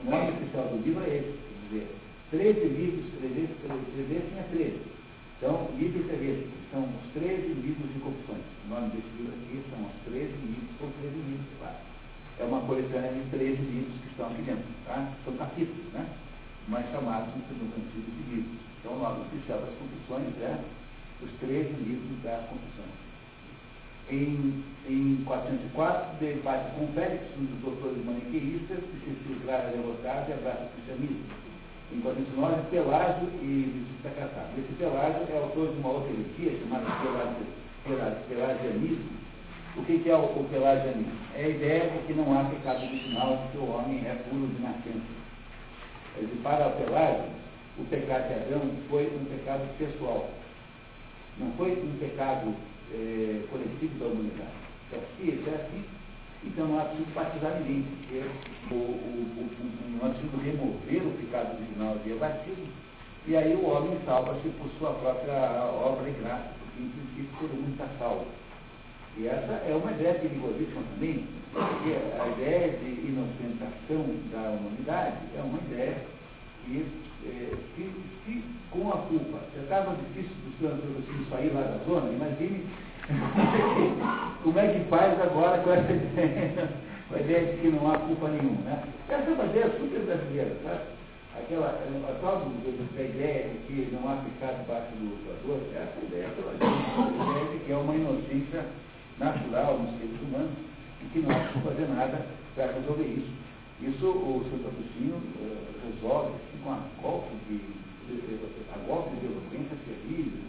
O nome oficial do livro é esse, quer dizer, 13 livros, Tredestim é 13. Então, Libri Tredestim, são os 13 livros de confissões. O nome desse livro aqui são os 13 livros, ou 13 livros, claro. É uma coletânea de 13 livros que estão aqui dentro, tá? São capítulos, né? Mas chamados no segundo antigo de livros. Então, o nome oficial das confissões é os 13 livros das confissões. Em, em 404, debate com Félix, um dos doutores maniqueístas, que se filtraram derrotados e abraça o cristianismo. Em 409, Pelágio e Visita Cassado. Esse Pelágio é autor de uma outra heresia chamada Pelagianismo. O que, é o, o Pelagianismo? É a ideia de que não há pecado original, que o homem é puro de nascença. Para o Pelágio, o pecado de Adão foi um pecado pessoal não foi um pecado é, coletivo da humanidade. Se assim, é assim, então não há preciso batizar ninguém, porque o, o, o, há preciso remover o pecado original via batismo, e aí o homem salva-se por sua própria obra e graça, porque em princípio todo mundo está salvo. E essa é uma ideia perigosíssima também, porque a ideia de inocentação da humanidade é uma ideia que, é, que, que com a culpa, já estava difícil para sair lá da zona, imagine como é que faz agora com essa ideia, com a ideia de que não há culpa nenhuma. Né? Essa é uma ideia super brasileira, sabe? Aquela, a tal ideia de que não há pecado debaixo do doador, essa ideia pela a ideia de que é uma inocência natural nos seres humanos e que não há que fazer nada para resolver isso. Isso o Santo Agostinho uh, resolve com a golpe de a golpe de eloquência terrível,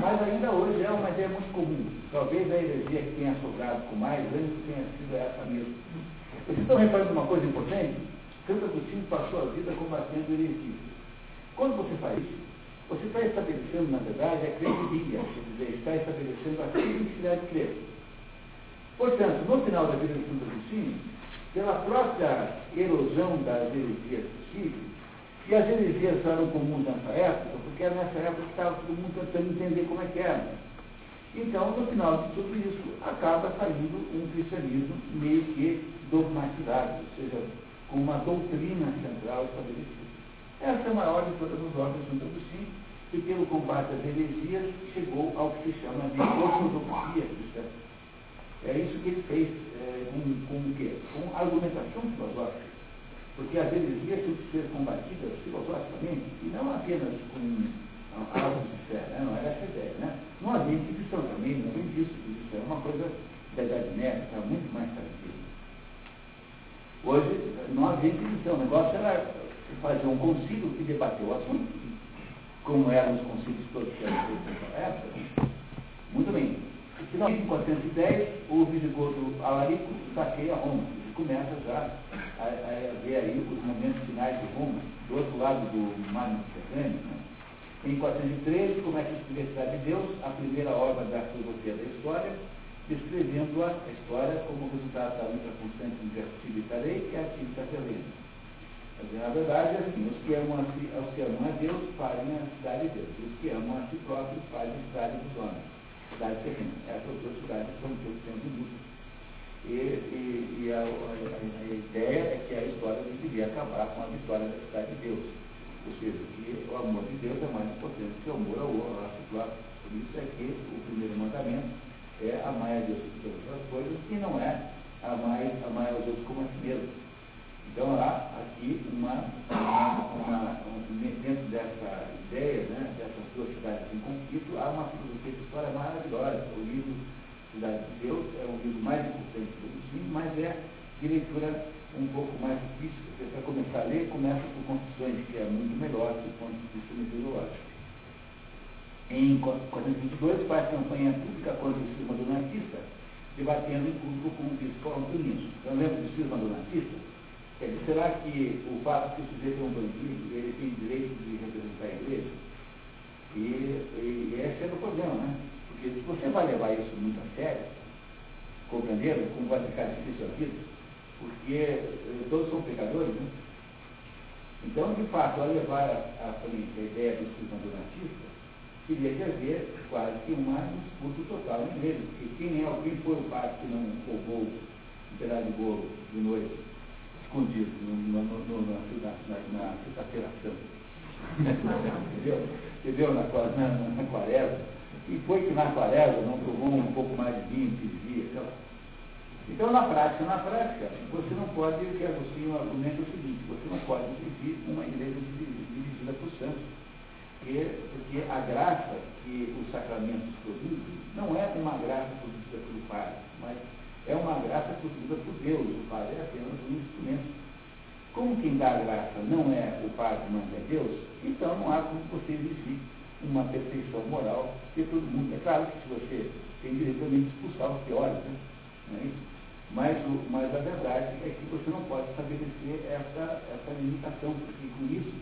mas ainda hoje é uma ideia muito comum. Talvez a heresia que tenha sobrado com mais anos tenha sido essa mesmo. Vocês estão reparando uma coisa importante? Santo Agostinho passou a vida combatendo heresias. Quando você faz isso, você está estabelecendo, na verdade, a credibilidade, quer dizer, está estabelecendo a credibilidade de crer. Portanto, no final da vida de Santo Agostinho, pela própria erosão das heresias possíveis, e as heresias eram comuns nessa época, porque era nessa época que estava todo mundo tentando entender como é que era. Então, no final de tudo isso, acaba saindo um cristianismo meio que dogmatizado, ou seja, com uma doutrina central estabelecida. Essa é a maior de todas as obras de Santo Agostinho, que pelo combate às heresias chegou ao que se chama de ortodoxia cristã. É isso que ele fez é, com, com o quê? Com argumentação filosófica. Porque as heresias têm que ser combatidas filosoficamente e não apenas com algo de fé, né? não era essa ideia. Né? Não havia inquisição também, não havia disso, isso é uma coisa da Idade Média, muito mais tranquilo. Hoje não havia inquisição, o negócio era fazer um concílio que debateu o assunto, como eram os concílios todos que eram feitos naquela época. Muito bem. Em 410, o Visigodo Alarico saqueia Roma começa já a, a, ver aí os momentos finais de Roma, do outro lado do mar Mediterrâneo. Né? Em 413, começa a Universidade de Deus, a primeira obra da filosofia da história, descrevendo a história como resultado da luta constante entre a Civitarei e a Civitas Helena. Na verdade, é assim, os que amam a, os que amam a Deus fazem a cidade de Deus. Os que amam a si próprios fazem a cidade dos homens, cidade terrena. Essas duas cidades são sempre luta. E, e, e a, a, a, ideia é que a história deveria acabar com a vitória da cidade de Deus. Ou seja, que o amor de Deus é mais importante que o amor ao, próprio. Por isso é que o primeiro mandamento é amar a Deus por todas as coisas e não é amar, amar aos outros como a si mesmo. Então há aqui uma, uma, uma, dentro dessa ideia, né, dessas duas cidades em conflito, há uma filosofia de história maravilhosa. O livro Cidade de Deus é o livro mais importante do livro, mas é de leitura um pouco mais difícil, porque para começar a ler, começa por Confissões, que é muito melhor do ponto de vista metodológico. Em 422, faz campanha pública contra o sistema donatista, debatendo em público com o bispo Antônio. Então, lembra do sistema donatista? Quer dizer, será que o fato de o sujeito é um bandido, ele tem direito de representar a igreja? E, e, e esse é o problema, né? Porque se você vai levar isso muito a sério, compreendendo como vai ficar difícil a vida, porque eh, todos são pecadores, né? Então, de fato, ao levar à frente a ideia do cisma donatista, teria que haver quase que uma disputa total na igreja, porque quem é, quem foi o pai que não roubou um pedaço de bolo de noite escondido no, no, no, na, na, na sexta-feira santa. Entendeu? Entendeu? Na, na, na aquarela. E foi que na aquarela não tomou um pouco mais de vinho, dias, sei lá. Então, na prática, na prática, você não pode, que Agostinho argumenta o seguinte, você não pode exigir uma igreja dividida por santos. Porque, porque a graça que os sacramentos produzem não é uma graça produzida pelo Pai, mas é uma graça produzida por Deus, o Pai é apenas um instrumento. Como quem dá a graça não é o Pai, não é Deus, então não há como você exigir uma perfeição moral de todo mundo. É claro que se você tem direito também de expulsar os piores, né? é? Mas, o, mas a verdade é que você não pode estabelecer essa, essa limitação, porque com isso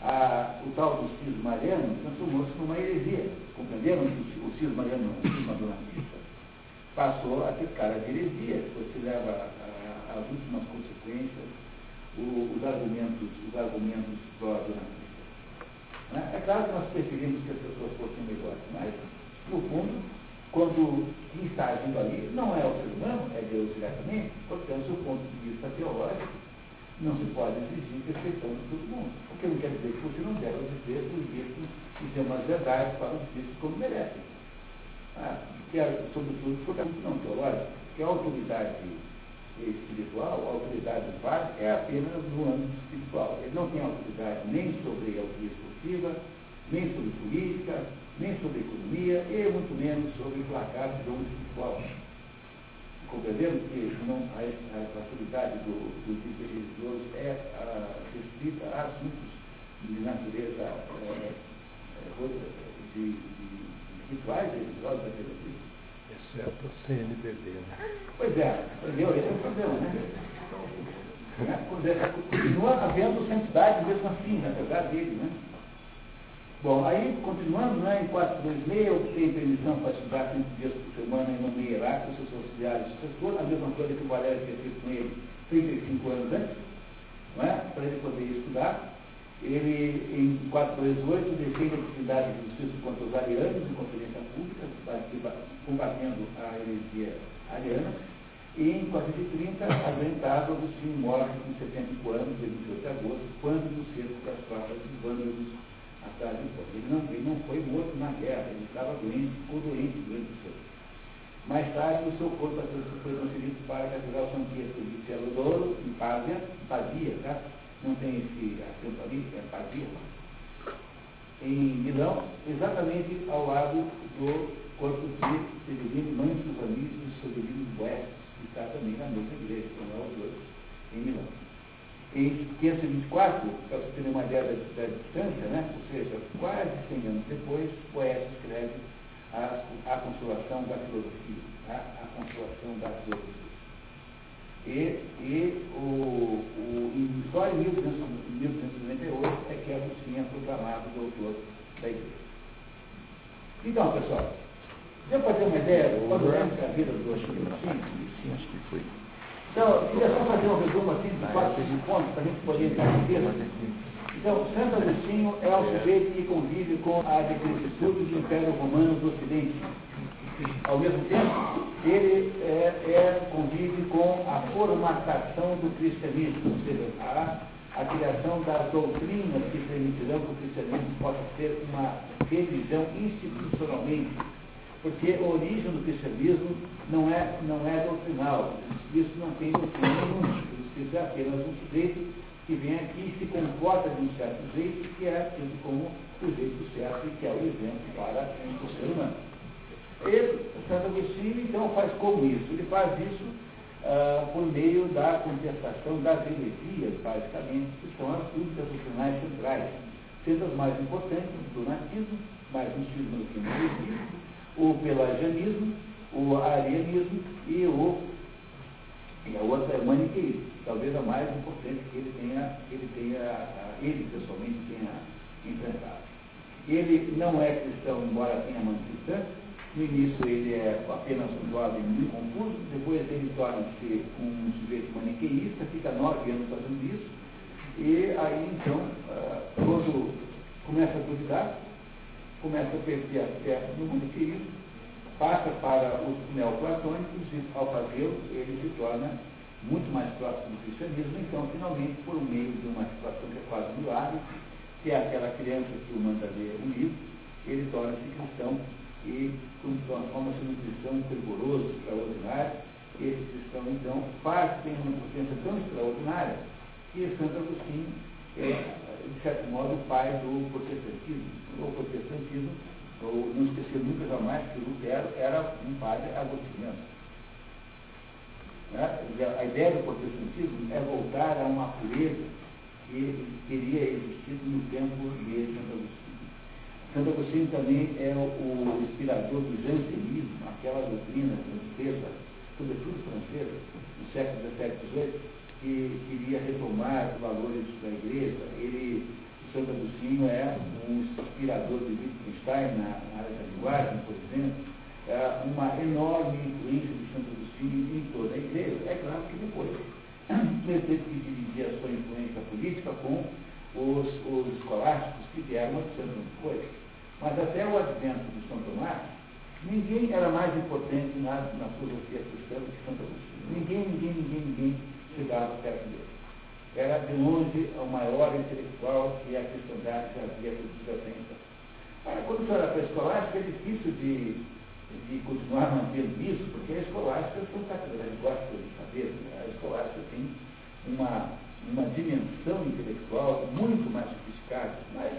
a, o tal do cisma mariano transformou-se numa heresia. Compreenderam o cisma mariano é um cisma donatista? Passou a ter cara de heresia, você leva às últimas consequências o, os argumentos, os argumentos pró-donatista. Né? É claro que nós preferimos que as pessoas fossem melhores, mas, no fundo, quando quem está agindo ali não é o ser humano, é Deus diretamente, portanto, do ponto de vista teológico, não se pode exigir perfeição de todo mundo. O que não quer dizer que você não deve dizer os vistos e dizer umas verdades para os vistos como merecem. Ah, que é, sobretudo, fundamento não teológico, que a autoridade espiritual, a autoridade do padre, é apenas no âmbito espiritual. Ele não tem autoridade nem sobre a autoria esportiva, nem sobre política, nem sobre economia, e muito menos sobre placar de dom espiritual. Compreendendo que não, a, a, autoridade do, do religioso é a, restrita a assuntos de natureza é, é, de rituais religiosos daquele tipo. Exceto o CNBB, né? Pois é, entendeu? Esse é o problema, né? né? Continua havendo santidade mesmo assim, na verdade dele, né? Bom, aí, continuando, né, em 426, eu tenho permissão para estudar 5 dias por semana em nome hierárquico, seus auxiliares sucessor, a mesma coisa que o Valério tinha feito com ele 35 anos antes, não é? para ele poder estudar ele, em 428, defende a atividade de justiça contra os arianos em conferência pública, combatendo a heresia ariana, e em 430, apresentado Agostinho morto com 75 anos, em 28 de agosto, quando no cerco das tropas dos vândalos atrás de Roma. Ele não, ele não foi morto na guerra, ele estava doente, ficou doente durante o cerco. Mais tarde, o seu corpo foi transferido para a Catedral São de Cielo d'Oro, em Pávia, Pavia, tá? Não tem esse acento ali, é Pavia, em Milão, exatamente ao lado do corpo de Severino Manso Anísio e Severino Boestes, que está também na mesma igreja, são lá os dois, em Milão. Em 524, para você ter uma ideia da, da, distância, né? ou seja, quase 100 anos depois, Boestes escreve a, a consolação da filosofia, a, a consolação da filosofia. E, e o, o, só em 1898 é que Agostinho é proclamado doutor da igreja. Então, pessoal, deu para ter uma ideia quando entra a vida do Agostinho? Sim, acho que foi. Então, queria só fazer um resumo assim de quatro de pontos para a gente poder entrar em. Então, Santo Agostinho é o sujeito que convive com a decrescitude do Império Romano do Ocidente. Ao mesmo tempo, ele é, é, convive com a formatação do cristianismo, ou seja, a, a criação das doutrinas que permitirão que o cristianismo possa ser uma religião institucionalmente porque a origem do cristianismo não é, não é doutrinal. Isso não tem doutrina nenhuma. Isso é apenas um sujeito que vem aqui e se comporta de um certo jeito, que é tido como o jeito certo e que é o exemplo para o ser humano. Ele, Santo Agostinho, então, faz como isso? Ele faz isso uh, por meio da contestação das heresias, basicamente, que são as dúvidas doutrinais centrais, sendo as mais importantes do natismo, mais no do que no heresia, o pelagianismo, o arianismo e, o, e a outra é o maniqueísmo, talvez a mais importante que ele tenha, ele tenha, ele pessoalmente tenha enfrentado. Ele não é cristão, embora tenha mantido no início ele é apenas um jovem muito confuso, depois ele torna-se um sujeito maniqueísta, fica nove anos fazendo isso, e aí então, ah, quando começa a duvidar, começa a perder a fé no maniqueísmo, passa para os neoplatônicos e, ao fazê-lo, ele se torna muito mais próximo do cristianismo, então, finalmente, por meio de uma situação que é quase milagre, que é aquela criança que o manda ler um livro, ele torna-se cristão e transforma-se num cristão fervoroso, extraordinário. Esse cristão, então, faz, tem uma potência tão extraordinária que Santo Agostinho é, de certo modo, o pai do protestantismo. O protestantismo, ou não esquecer nunca jamais que Lutero era um padre agostiniano. Né? A ideia do protestantismo é voltar a uma pureza que teria existido no tempo de Santo Agostinho. Santo Agostinho também é o inspirador do jansenismo, aquela doutrina francesa, sobretudo francesa, no século XVII e XVIII, que queria retomar os valores da igreja. Ele, Santo Agostinho, é um inspirador de Wittgenstein na, na área da linguagem, por exemplo, é uma enorme influência de Santo Agostinho em toda a igreja. É claro que depois ele teve que dividir a sua influência política com os, os escolásticos que vieram adicionando depois. Mas até o advento de São Tomás, ninguém era mais importante na, na filosofia cristã do que Santo Agostinho. Ninguém, ninguém, ninguém, ninguém chegava perto dele. Era de longe o maior intelectual que a cristandade já havia produzido até então. Agora, quando você olha para a escolástica, é difícil de, de continuar mantendo isso, porque a escolástica são catedrais, gosta de saber, né? a escolástica tem uma, uma dimensão intelectual muito mais sofisticada, mas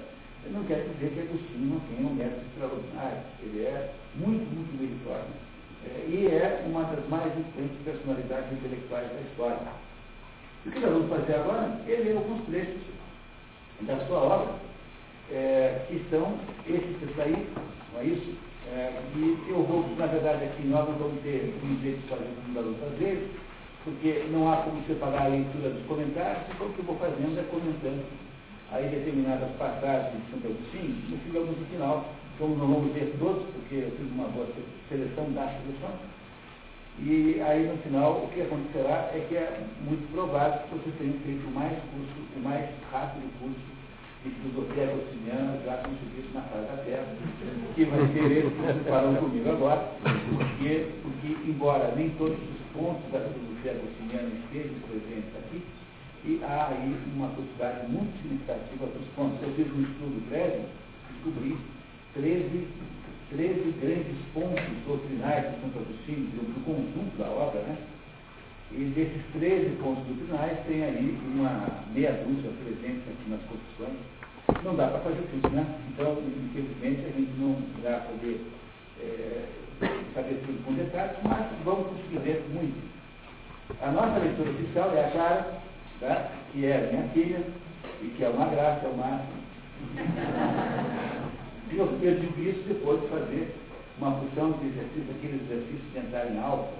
não quer dizer que Agostinho não tenha um método extraordinário, ele é muito, muito meritório. É, e é uma das mais influentes personalidades intelectuais da história. O que nós vamos fazer agora é ler alguns trechos da sua obra, é, que são esses textos aí, não é isso? É, e eu vou, na verdade, aqui nós não vamos ter um jeito de fazer como da outra vez, porque não há como separar a leitura dos comentários, então o que eu vou fazendo é comentando aí determinadas passagens de Santo Agostinho, e chegamos no final, como não vamos ver todos, porque eu fiz uma boa seleção da seleção, e aí no final o que acontecerá é que é muito provável que você tenha feito o mais curso, o mais rápido curso de filosofia agostiniana já conseguido na face da Terra, que vai ser esse que vocês comigo agora, porque, porque embora nem todos os pontos da filosofia agostiniana estejam presentes aqui, e há aí uma quantidade muito significativa dos pontos. Eu fiz um estudo prévio, descobri 13 13 grandes pontos doutrinais de Santo Agostinho, do conjunto da obra, né? E desses 13 pontos doutrinais tem aí uma meia dúzia presentes aqui nas confissões. Não dá para fazer tudo, né? Então, infelizmente, a gente não vai poder é, saber tudo com detalhes, mas vamos conseguir ver muito. A nossa leitura oficial é a Clara, tá? que é minha filha, e que é uma graça, é uma e eu, eu digo isso depois de fazer uma função de exercício, aquele exercício de entrar em alta,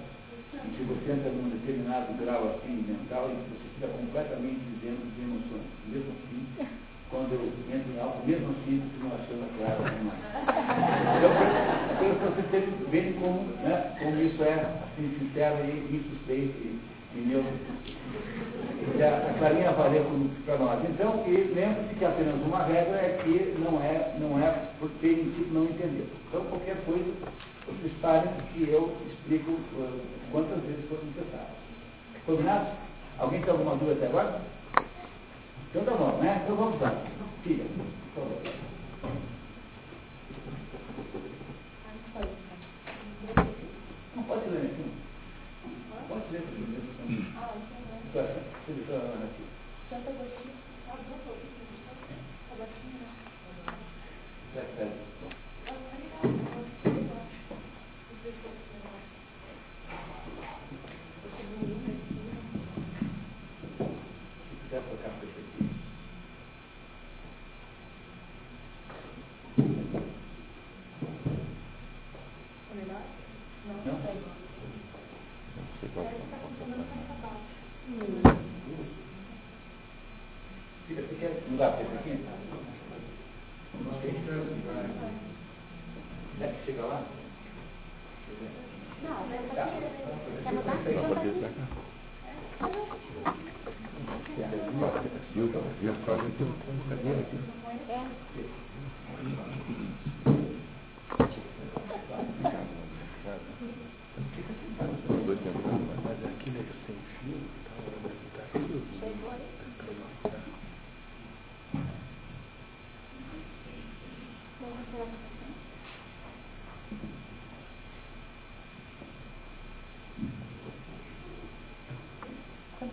em que você entra num determinado grau assim mental e você fica completamente dizendo de emoções. Mesmo assim, quando eu entro em alta, mesmo assim, não achando claro. Então, para vocês terem verem como, né, como isso é assim, sincero e insuspeito Entendeu? E a, a Clarinha valeu para nós. Então, e lembre-se que apenas uma regra é que não é, não é por permitido não entender. Então, qualquer coisa, vocês parem que eu explico uh, quantas vezes for necessário. Combinado? Alguém tem alguma dúvida até agora? Então tá bom, né? Então vamos lá. Filha, por favor. Não pode ler aqui. Pode ler aqui. Ah, então é. Santa Agostinho. Agostinho.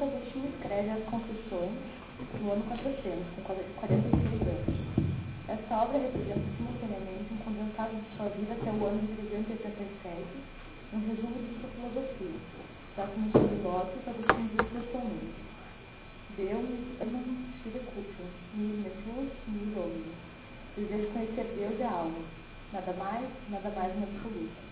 Escreve as Confissões no ano 400, com 46 anos. Essa obra representa simultaneamente um condensado de sua vida até o ano de 387, um resumo de sua filosofia, já que nos seus negócios Agostinho diz pessoalmente. Deus é um circuito, mil metus, mil homens. Desejo conhecer Deus e a alma, nada mais, nada mais no absoluto.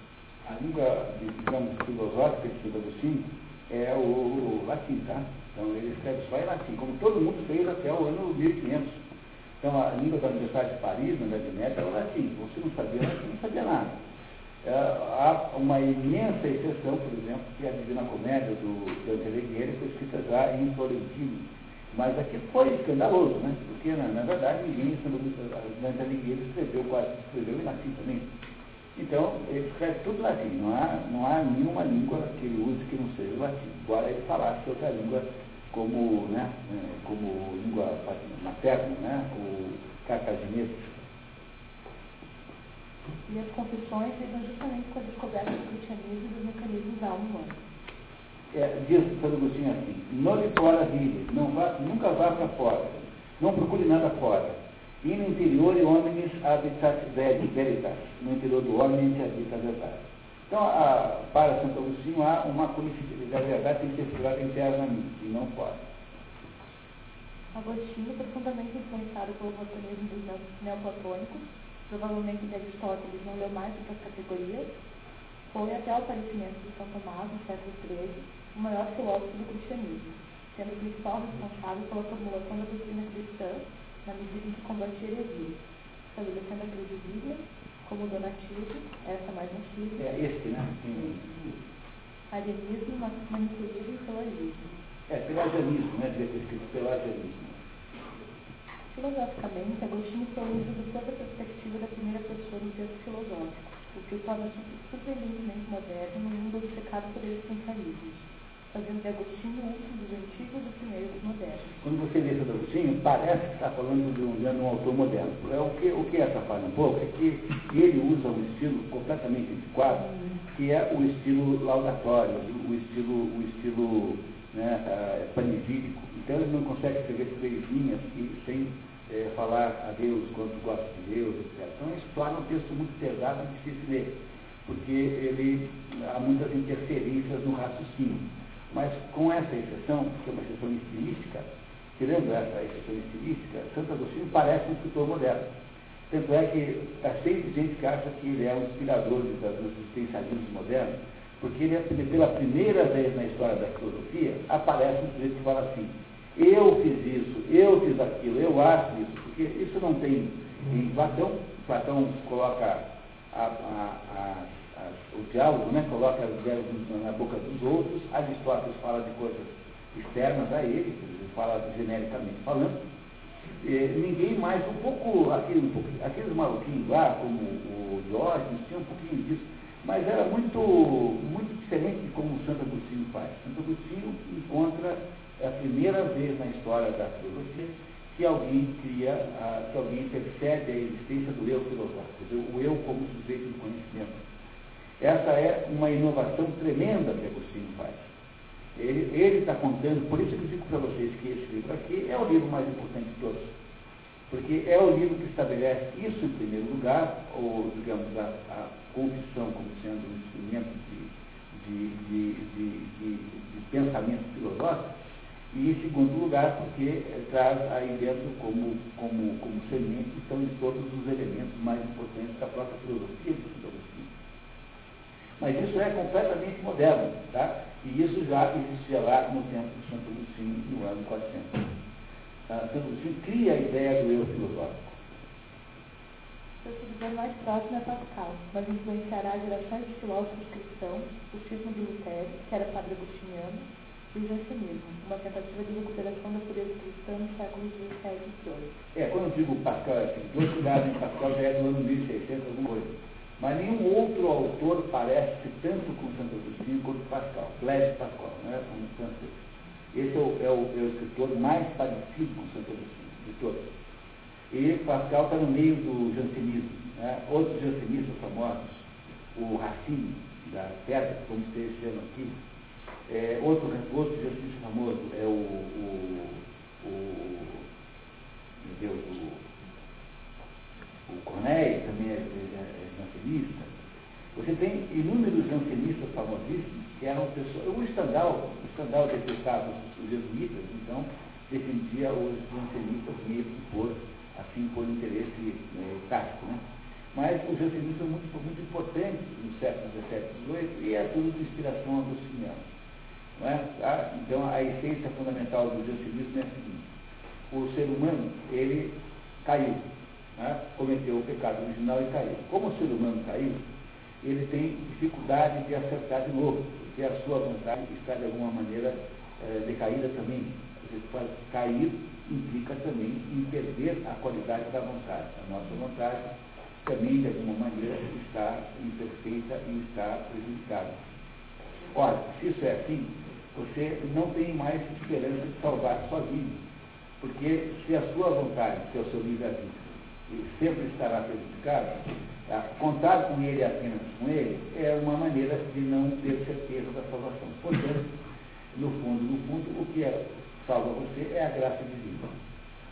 A língua, digamos, filosófica de Agostinho é o, o latim, tá? Então ele escreve só em latim, como todo mundo fez até o ano 1500. Então a língua da Universidade de Paris, na Idade Média, era o latim. Você não sabia latim, não sabia nada. É, há uma imensa exceção, por exemplo, que a Divina Comédia do Dante Alighieri foi escrita já em florentino. Mas aqui foi escandaloso, né? Porque, na, na verdade, ninguém, Dante Alighieri escreveu quase, escreveu em latim também. Então, ele escreve tudo latim, não há, não há nenhuma língua que ele use que não seja latim, embora ele falasse outra língua como, né, é, como língua materna, né, o cartaginês. E as confissões lidam justamente com a descoberta do cristianismo e dos mecanismos da alma humana. É, diz Santo Agostinho assim, não lhe fora vive, não vá, nunca vá para fora, não procure nada fora. E no interior, homens habitat veritas, no interior do homem se habita a verdade. Então, a, para Santo Agostinho, há uma conhecimento da verdade tem que ser segurada internamente e não fora. Agostinho, profundamente influenciado pelo platonismo dos neoplatônicos, provavelmente de Aristóteles não leu mais do que as categorias, foi até o aparecimento de São Tomás, no século XIII, o maior filósofo do cristianismo, sendo o principal responsável pela formulação da doutrina cristã na medida em que combatia heresias, estabelecendo a Bíblia como donativo, essa mais antiga. É este, né? Arianismo, manicurismo e pelagismo. É, pelagianismo, né? Devia ter escrito pelagianismo. Filosoficamente, Agostinho de toda a perspectiva da primeira pessoa no texto filosófico, o que o torna surpreendentemente moderno no mundo obcecado por existencialismo fazendo de Agostinho um dos antigos e primeiros modernos. Quando você lê Santo Agostinho, parece que está falando de um, de um autor moderno. É, o, que, o que atrapalha um pouco é que ele usa um estilo completamente antiquado, que é o estilo laudatório, o estilo, o estilo né, uh, panegírico. Então ele não consegue escrever três linhas sem é, falar a Deus quanto gosta de Deus, etc. Então isso torna um texto muito pesado e difícil de ler, porque ele há muitas interferências no raciocínio. Mas com essa exceção, que é uma exceção estilística, tirando essa exceção estilística, Santo Agostinho parece um escritor moderno. Tanto é que está cheio de gente que acha que ele é um inspirador dos, existencialismos modernos, porque ele, é, pela primeira vez na história da filosofia, aparece um sujeito que fala assim, eu fiz isso, eu fiz aquilo, eu acho isso, porque isso não tem em Platão, Platão coloca a, a, a, o diálogo, né, coloca as ideias na boca dos outros, Aristóteles fala de coisas externas a ele, fala genericamente falando, ninguém mais, um pouco, aquele, um pouco, aqueles maluquinhos lá, como o Diógenes, tinha um pouquinho disso, mas era muito, muito diferente de como Santo Agostinho faz. Santo Agostinho encontra é a primeira vez na história da filosofia que alguém cria, que alguém percebe a existência do eu filosófico, o eu como sujeito do conhecimento. Essa é uma inovação tremenda que Agostinho faz. Ele está contando, por isso que eu digo para vocês que esse livro aqui é o livro mais importante de todos. Porque é o livro que estabelece isso em primeiro lugar, ou, digamos, a, a como sendo um instrumento de, de, de, de pensamento filosófico, e em segundo lugar, porque traz aí dentro como, como, como semente estão todos os elementos mais importantes da própria filosofia do Agostinho. Mas isso é completamente moderno, tá? E isso já existia lá no tempo de Santo Agostinho, no ano 400. Ah, Santo Agostinho cria a ideia do eu filosófico. Seu seguidor mais próximo é Pascal, mas influenciará gerações de filósofos cristãos, o cisma de Lutero, que era padre agostiniano, e o jansenismo, uma tentativa de recuperação da pureza cristã no século XVII e XVIII. É, quando eu digo Pascal, é assim, dois cuidados em Pascal já é do ano 1600, alguma coisa. Mas nenhum outro autor parece tanto com Santo Agostinho quanto Pascal, Blaise Pascal, né, como francês. Esse é o, é, o, é o, escritor mais parecido com Santo Agostinho, de todos. E Pascal está no meio do jansenismo. Né? Outros jansenistas famosos, o Racine, da Pedra, como vocês chamam aqui, é, outro, outro exercício famoso é o, o, o meu Deus, o, o Corneille, também é, é, é jansenista. Você tem inúmeros jansenistas famosíssimos que eram pessoas. O Stendhal, o Stendhal detestava os jesuítas, então defendia os jansenistas meio por, assim, por interesse é, tático, né? Mas os jansenistas são muito, muito importantes no século XVII e XVIII e é tudo de inspiração agostiniana. É? Tá? Então, a essência fundamental do jansenismo é a seguinte: o ser humano, ele caiu, né? cometeu o pecado original e caiu. Como o ser humano caiu, ele tem dificuldade de acertar de novo, porque a sua vontade está de alguma maneira é, decaída também. Pode cair implica também em perder a qualidade da vontade. A nossa vontade também, de alguma maneira, está imperfeita e está prejudicada. Ora, se isso é assim, você não tem mais esperança de salvar vida. Porque se a sua vontade, que é o seu livre-arbítrio, sempre estará prejudicado, tá? contar com ele apenas com ele é uma maneira de não ter certeza da salvação. Portanto, no fundo, no fundo, o que é, salva você é a graça divina.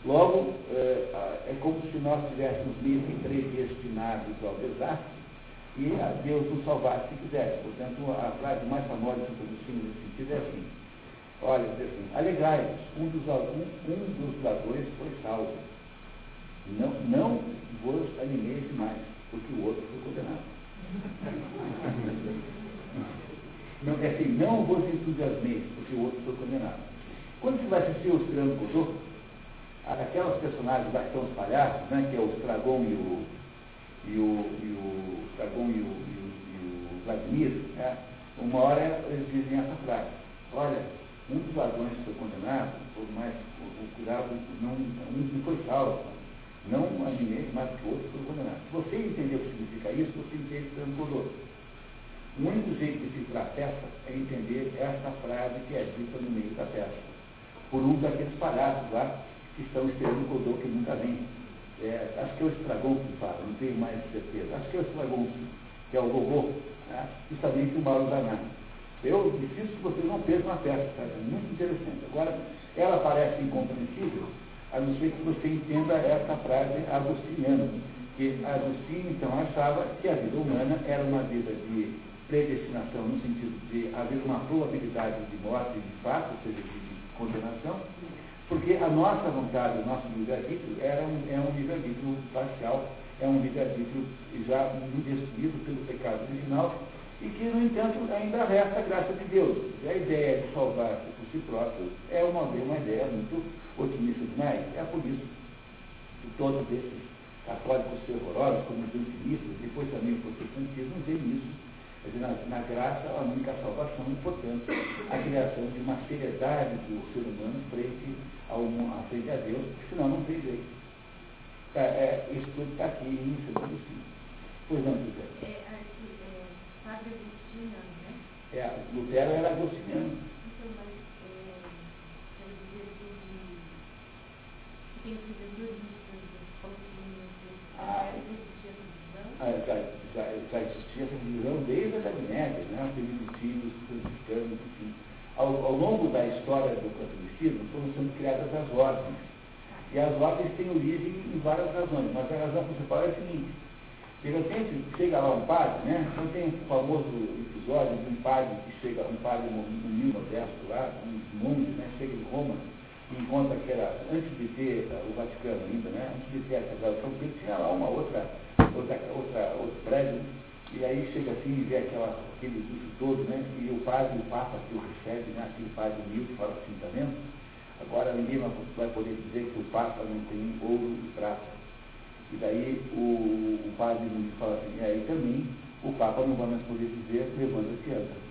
Logo, é, é como se nós tivéssemos que predestinados ao desastre e a Deus nos salvasse se quisesse. Portanto, a frase mais famosa do Agostinho nesse sentido é assim, olha, diz assim, alegrai-vos, um dos, um, um dos ladrões foi salvo. Não, não vos animeis demais, porque o outro foi condenado. Não, é assim, não vos entusiasmeis, porque o outro foi condenado. Quando você vai assistir o Tirano Codô, aquelas personagens lá que são os palhaços, né, que é o Estragon e o, e o, e o Dragon e o, e o, e o Vladimir, né, uma hora eles dizem essa frase, olha, um dos ladrões foi condenado, por mais o, o cuidado, não, não foi salvo, não ninguém, mas que o outro foi condenado. Se você entender o que significa isso, você entende que transbordou. O único jeito de cifrar a peça é entender essa frase que é dita no meio da peça, por um daqueles palhaços lá que estão esperando o Godot que nunca vem. É, acho que é o Estragon que fala, não tenho mais certeza. Acho que é o Estragon, que é o Gogô, né? justamente o Mauro Zanardi. Eu preciso que vocês não percam a peça, é muito interessante. Agora, ela parece incompreensível, a não ser que você entenda essa frase agostiniana, que Agostinho então achava que a vida humana era uma vida de predestinação, no sentido de haver uma probabilidade de morte de fato, ou seja, de condenação, porque a nossa vontade, o nosso livre-arbítrio é um, é um livre-arbítrio parcial, é um livre-arbítrio já destruído pelo pecado original e que, no entanto, ainda resta a graça de Deus. E a ideia de salvar-se por si próprio é uma, uma ideia muito otimista demais. É por isso que todos esses católicos fervorosos, como os antinistas, depois também o protestantismo, veem isso Quer dizer, na, na graça, a única salvação e, portanto, a criação de uma seriedade do ser humano frente, ao, a, frente a Deus, senão não tem jeito. É, é, isso tudo está aqui em segundo sim. Pois não, José. É, é, Agostiniano, né? É, Lutero era agostiniano. Então, mas, é, quero dizer assim, falou que Ah. existia essa. Ah, já, já, já existia essa divisão desde a Idade Média, né? os beneditinos, os franciscanos, enfim. Ao, ao longo da história do catolicismo foram sendo criadas as ordens. E as ordens têm origem em várias razões, mas a razão principal é a seguinte. De repente, chega lá um padre, né? Então tem o famoso episódio de um padre que chega, um padre humilde, modesto lá, um monge, né? Chega em Roma que era, antes de ter o Vaticano ainda, né? Antes de ter a Catedral São Pedro, tinha lá uma outra, outra, outra, outro prédio, e aí chega assim e vê aquela, aquele luxo todo, né? E o padre, o Papa que o recebe, né? Aquele padre humilde fala assim, tá vendo? Agora ninguém vai poder dizer que o Papa não tem ouro e prata. E daí o, o padre humilde fala assim, e aí também o Papa não vai mais poder dizer, levanta-se anda.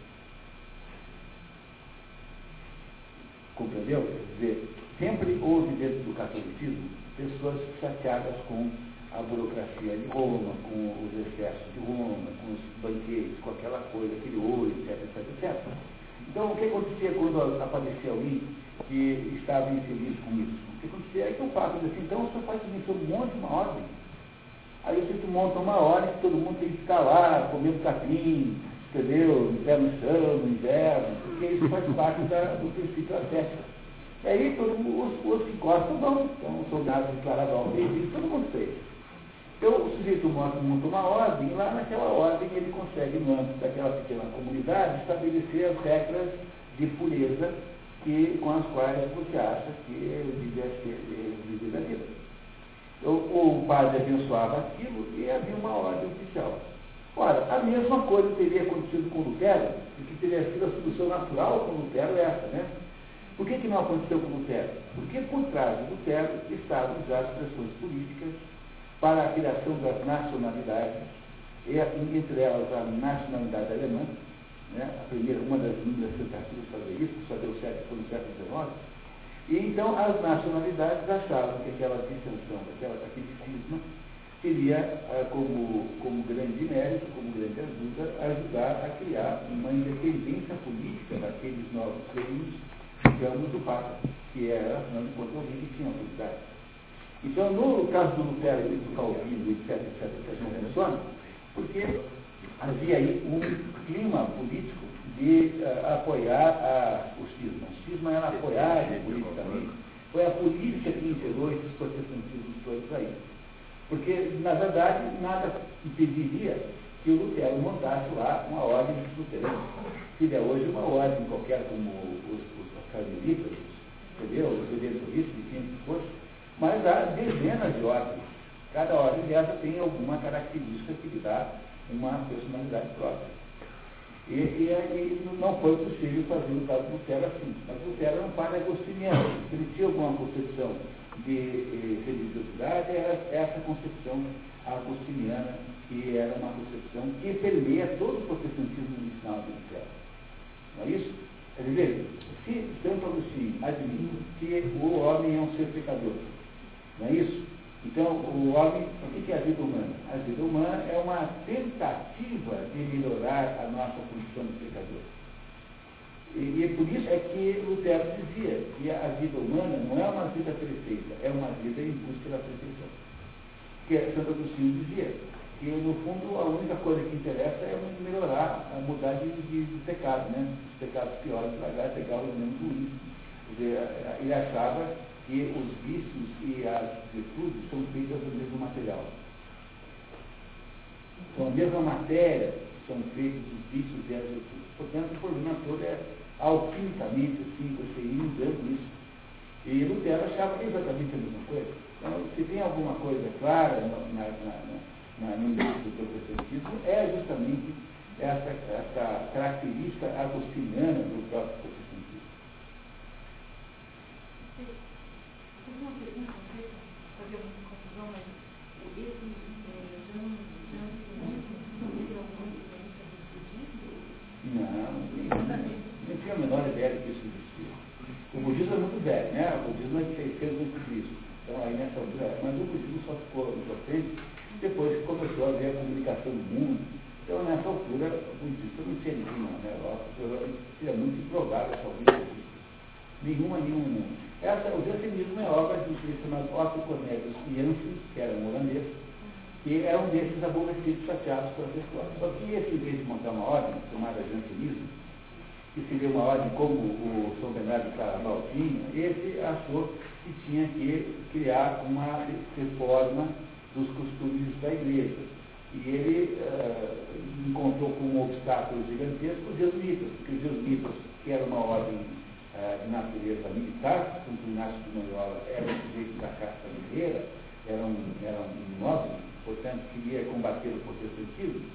Compreendeu? Quer dizer, sempre houve dentro do catolicismo pessoas chateadas com a burocracia de Roma, com os excessos de Roma, com os banquetes, com aquela coisa, aquele ouro, etc, etc, etc. Então, o que acontecia quando aparecia alguém que estava infeliz com isso? O que acontecia é que o Papa disse assim, então o senhor faz isso, monte de uma ordem. Aí você monta uma ordem que todo mundo tem que ficar lá, comendo capim, entendeu? Pé no chão, no inverno, porque isso faz parte da, do princípio ascético. E aí todo os, os que gostam vão, então soldados declarados ao rei, todo mundo fez. Então o sujeito monta, uma ordem, e lá naquela ordem ele consegue, no âmbito daquela pequena comunidade, estabelecer as regras de pureza que, com as quais você acha que devia viver a vida. O, o padre abençoava aquilo e havia uma ordem oficial. Ora, a mesma coisa teria acontecido com Lutero, e que teria sido a solução natural com Lutero essa, né? Por que, que não aconteceu com Lutero? Porque por trás de Lutero estavam já as pressões políticas para a criação das nacionalidades, e entre elas a nacionalidade alemã, né? a primeira, uma das lindas tentativas de fazer isso, só deu certo no século XIX, e então as nacionalidades achavam que aquela distensão, aquela, aquele cisma, teria ah, como, como grande mérito, como grande ajuda, ajudar a criar uma independência política daqueles novos reinos, digamos, do Papa, que era, afinal de contas, o rei que tinha autoridade. Então, no caso do Lutero e do Calvino, etc., etc., que a gente menciona, porque havia aí um clima político de uh, apoiar a, o cisma. O cisma era apoiado politicamente. Foi a política que encerrou esses protestantismos todos aí. Porque, na verdade, nada impediria que o Lutero montasse lá uma ordem de luteranos. Seria hoje uma ordem qualquer, como os, os carmelitas, entendeu? Os redentoristas, enfim, que fosse. Mas há dezenas de ordens. Cada ordem dessa tem alguma característica que lhe dá uma personalidade própria. E, e, e, não foi possível fazer o caso do Lutero assim. Mas Lutero era um padre agostiniano. Se ele tinha alguma concepção de eh, religiosidade, era essa concepção agostiniana, que era uma concepção que permeia todo o protestantismo original do Lutero. Não é isso? Quer dizer, se Santo Agostinho admite que o homem é um ser pecador, não é isso? Então, o homem, o que é a vida humana? A vida humana é uma tentativa de melhorar a nossa condição de pecador. E, e por isso é que Lutero dizia que a vida humana não é uma vida perfeita, é uma vida em busca da perfeição. Que Santo Agostinho dizia que, no fundo, a única coisa que interessa é melhorar, a mudar de, de, de pecado, né? Os pecados piores, pagar pecados menos ruins. Ele achava que os vícios e as virtudes são feitas do mesmo material. Com a mesma matéria são feitos os vícios e as virtudes. Portanto, o problema todo é alquimicamente assim, você ir mudando isso. E Lutero achava exatamente a mesma coisa. Então, se tem alguma coisa clara na, na, na, no início do protestantismo, é justamente essa, essa característica agostiniana do próprio protestantismo. uma pergunta, não sei se fazer uma confusão, mas esse é, Jean, Jean, alguma influência dos budistas Não, não tinha a menor ideia que isso existia. O budismo é muito velho, né? O budismo é de 600 antes Então aí nessa altura, mas o budismo só ficou importante depois que começou a haver a comunicação do mundo. Então nessa altura o budista não tinha nenhuma na Europa, seria muito improvável essa alguém budista. Nenhuma, nenhuma. Essa, o jansenismo é obra de um sujeito chamado Otto Cornelius Janssen, que era um holandês, que era um desses aborrecidos chateados pela história. Só que esse, em vez de montar uma ordem chamada jansenismo, que seria uma ordem como o São Bernardo Carnaval tinha, esse achou que tinha que criar uma reforma dos costumes da igreja. E ele uh, encontrou com um obstáculo gigantesco os jesuítas, porque os jesuítas, que era uma ordem uh, de natureza militar, tanto Inácio de Loyola era um sujeito da casta mineira, era um, era um nobre, portanto, queria combater o protestantismo,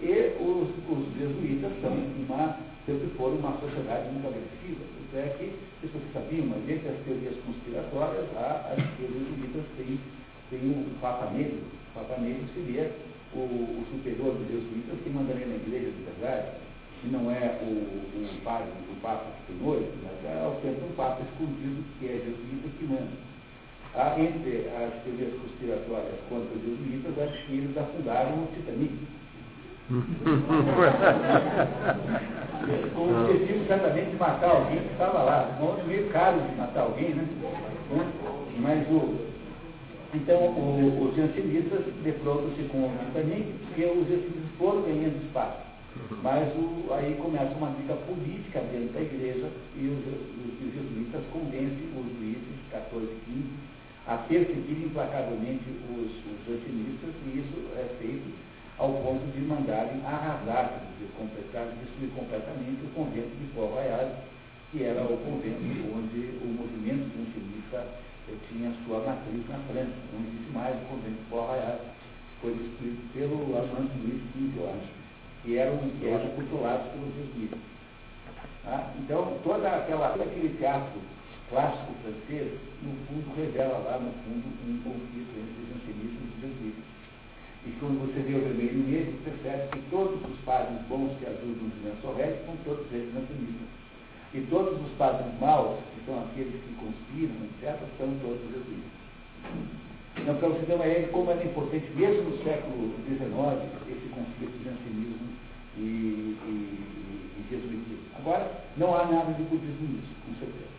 e os, os jesuítas são uma, sempre foram uma sociedade muito agressiva. Tanto é que, se vocês sabiam, mas entre as teorias conspiratórias, há as que os jesuítas têm, têm o Papa Negro. O Papa Negro seria o, o superior dos jesuítas que mandaria na igreja de verdade, que não é o, o padre, o Papa superior, mas é ao tempo um Papa escondido que é jesuíta que manda. Há, entre as teorias conspiratórias contra os jesuítas, as que eles afundaram o Titanic. Com o objetivo exatamente de matar alguém que estava lá. Um meio caro de matar alguém, né? Mas o, então, o, os jansenistas defrontam-se com o Titanic, porque os jansenistas foram ganhando espaço. Mas o, aí começa uma briga política dentro da igreja e os, os, os jesuítas convencem os juízes 14 e 15 a perseguir implacavelmente os, os jansenistas e isso é feito ao ponto de mandarem arrasar, de completar, destruir completamente o convento de Royal, que era o convento onde o movimento jansenista tinha sua matriz na França. Não existe mais o convento de Royal. Foi destruído pelo Armando Luiz XV, eu acho, que era, um, que controlado pelos jesuítas. Ah, então, toda aquela, todo aquele teatro clássico francês, no fundo, revela lá, no fundo, um conflito entre os jansenistas e os jesuítas. E quando você vê o vermelho negro, percebe que todos os padres bons que ajudam os lençóis são todos eles. E todos os padres maus, que são aqueles que conspiram, etc., são todos jesuítas. Então, para você ter uma ideia de como era importante, mesmo no século XIX, esse conflito de jansenismo e, e, e, e jesuitismo. Agora, não há nada de budismo nisso, com certeza.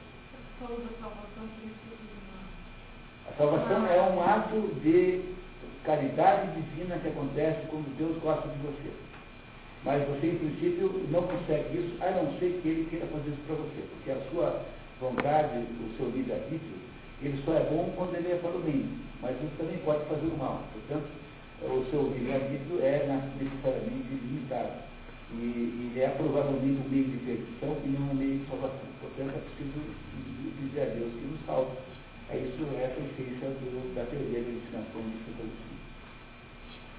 A salvação é um ato de caridade divina que acontece quando Deus gosta de você. Mas você, em princípio, não consegue isso, a não ser que ele queira fazer isso para você. Porque a sua vontade, o seu livre-arbítrio, ele só é bom quando ele é para o bem. Mas isso também pode fazer o mal. Portanto, o seu livre-arbítrio é necessariamente limitado. E, é provavelmente um meio de perdição e não um meio de salvação. Portanto, é preciso dizer a Deus que nos salva. É isso, é a essência da teoria da ensinação do catolicismo.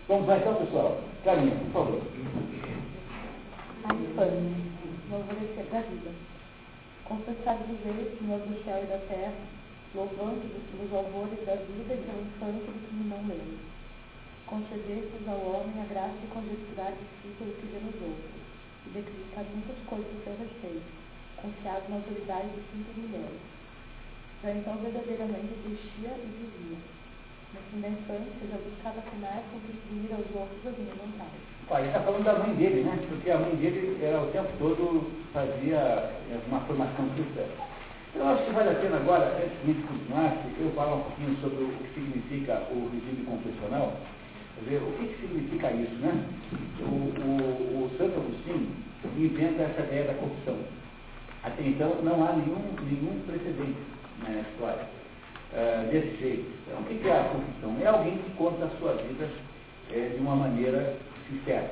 Vamos lá então, pessoal. Carinha, por favor. Alvorecer da vida. Confessar dizer, Senhor do céu e da terra, louvando-vos pelos alvores da vida e pela infância do que não mesmo. Concedestes ao homem a graça de conjecturar de si pelo que vê nos outros, e decretar muitas coisas a seu respeito, confiado na autoridade de cinco mulheres. Já então verdadeiramente existia e vivia no fim da infância, já buscava com que exprimir aos outros as minhas vontades. Olha, ele está falando da mãe dele, né? Porque a mãe dele era o tempo todo fazia é, uma formação cristã. Eu acho que vale a pena agora, antes de continuar, eu falar um pouquinho sobre o que significa o regime confessional. Dizer, o que, que significa isso, né? O, o, o Santo Agostinho inventa essa ideia da confissão. Até então não há nenhum, nenhum precedente na história uh, desse jeito. Então, o que é a confissão? É alguém que conta a sua vida é, de uma maneira sincera.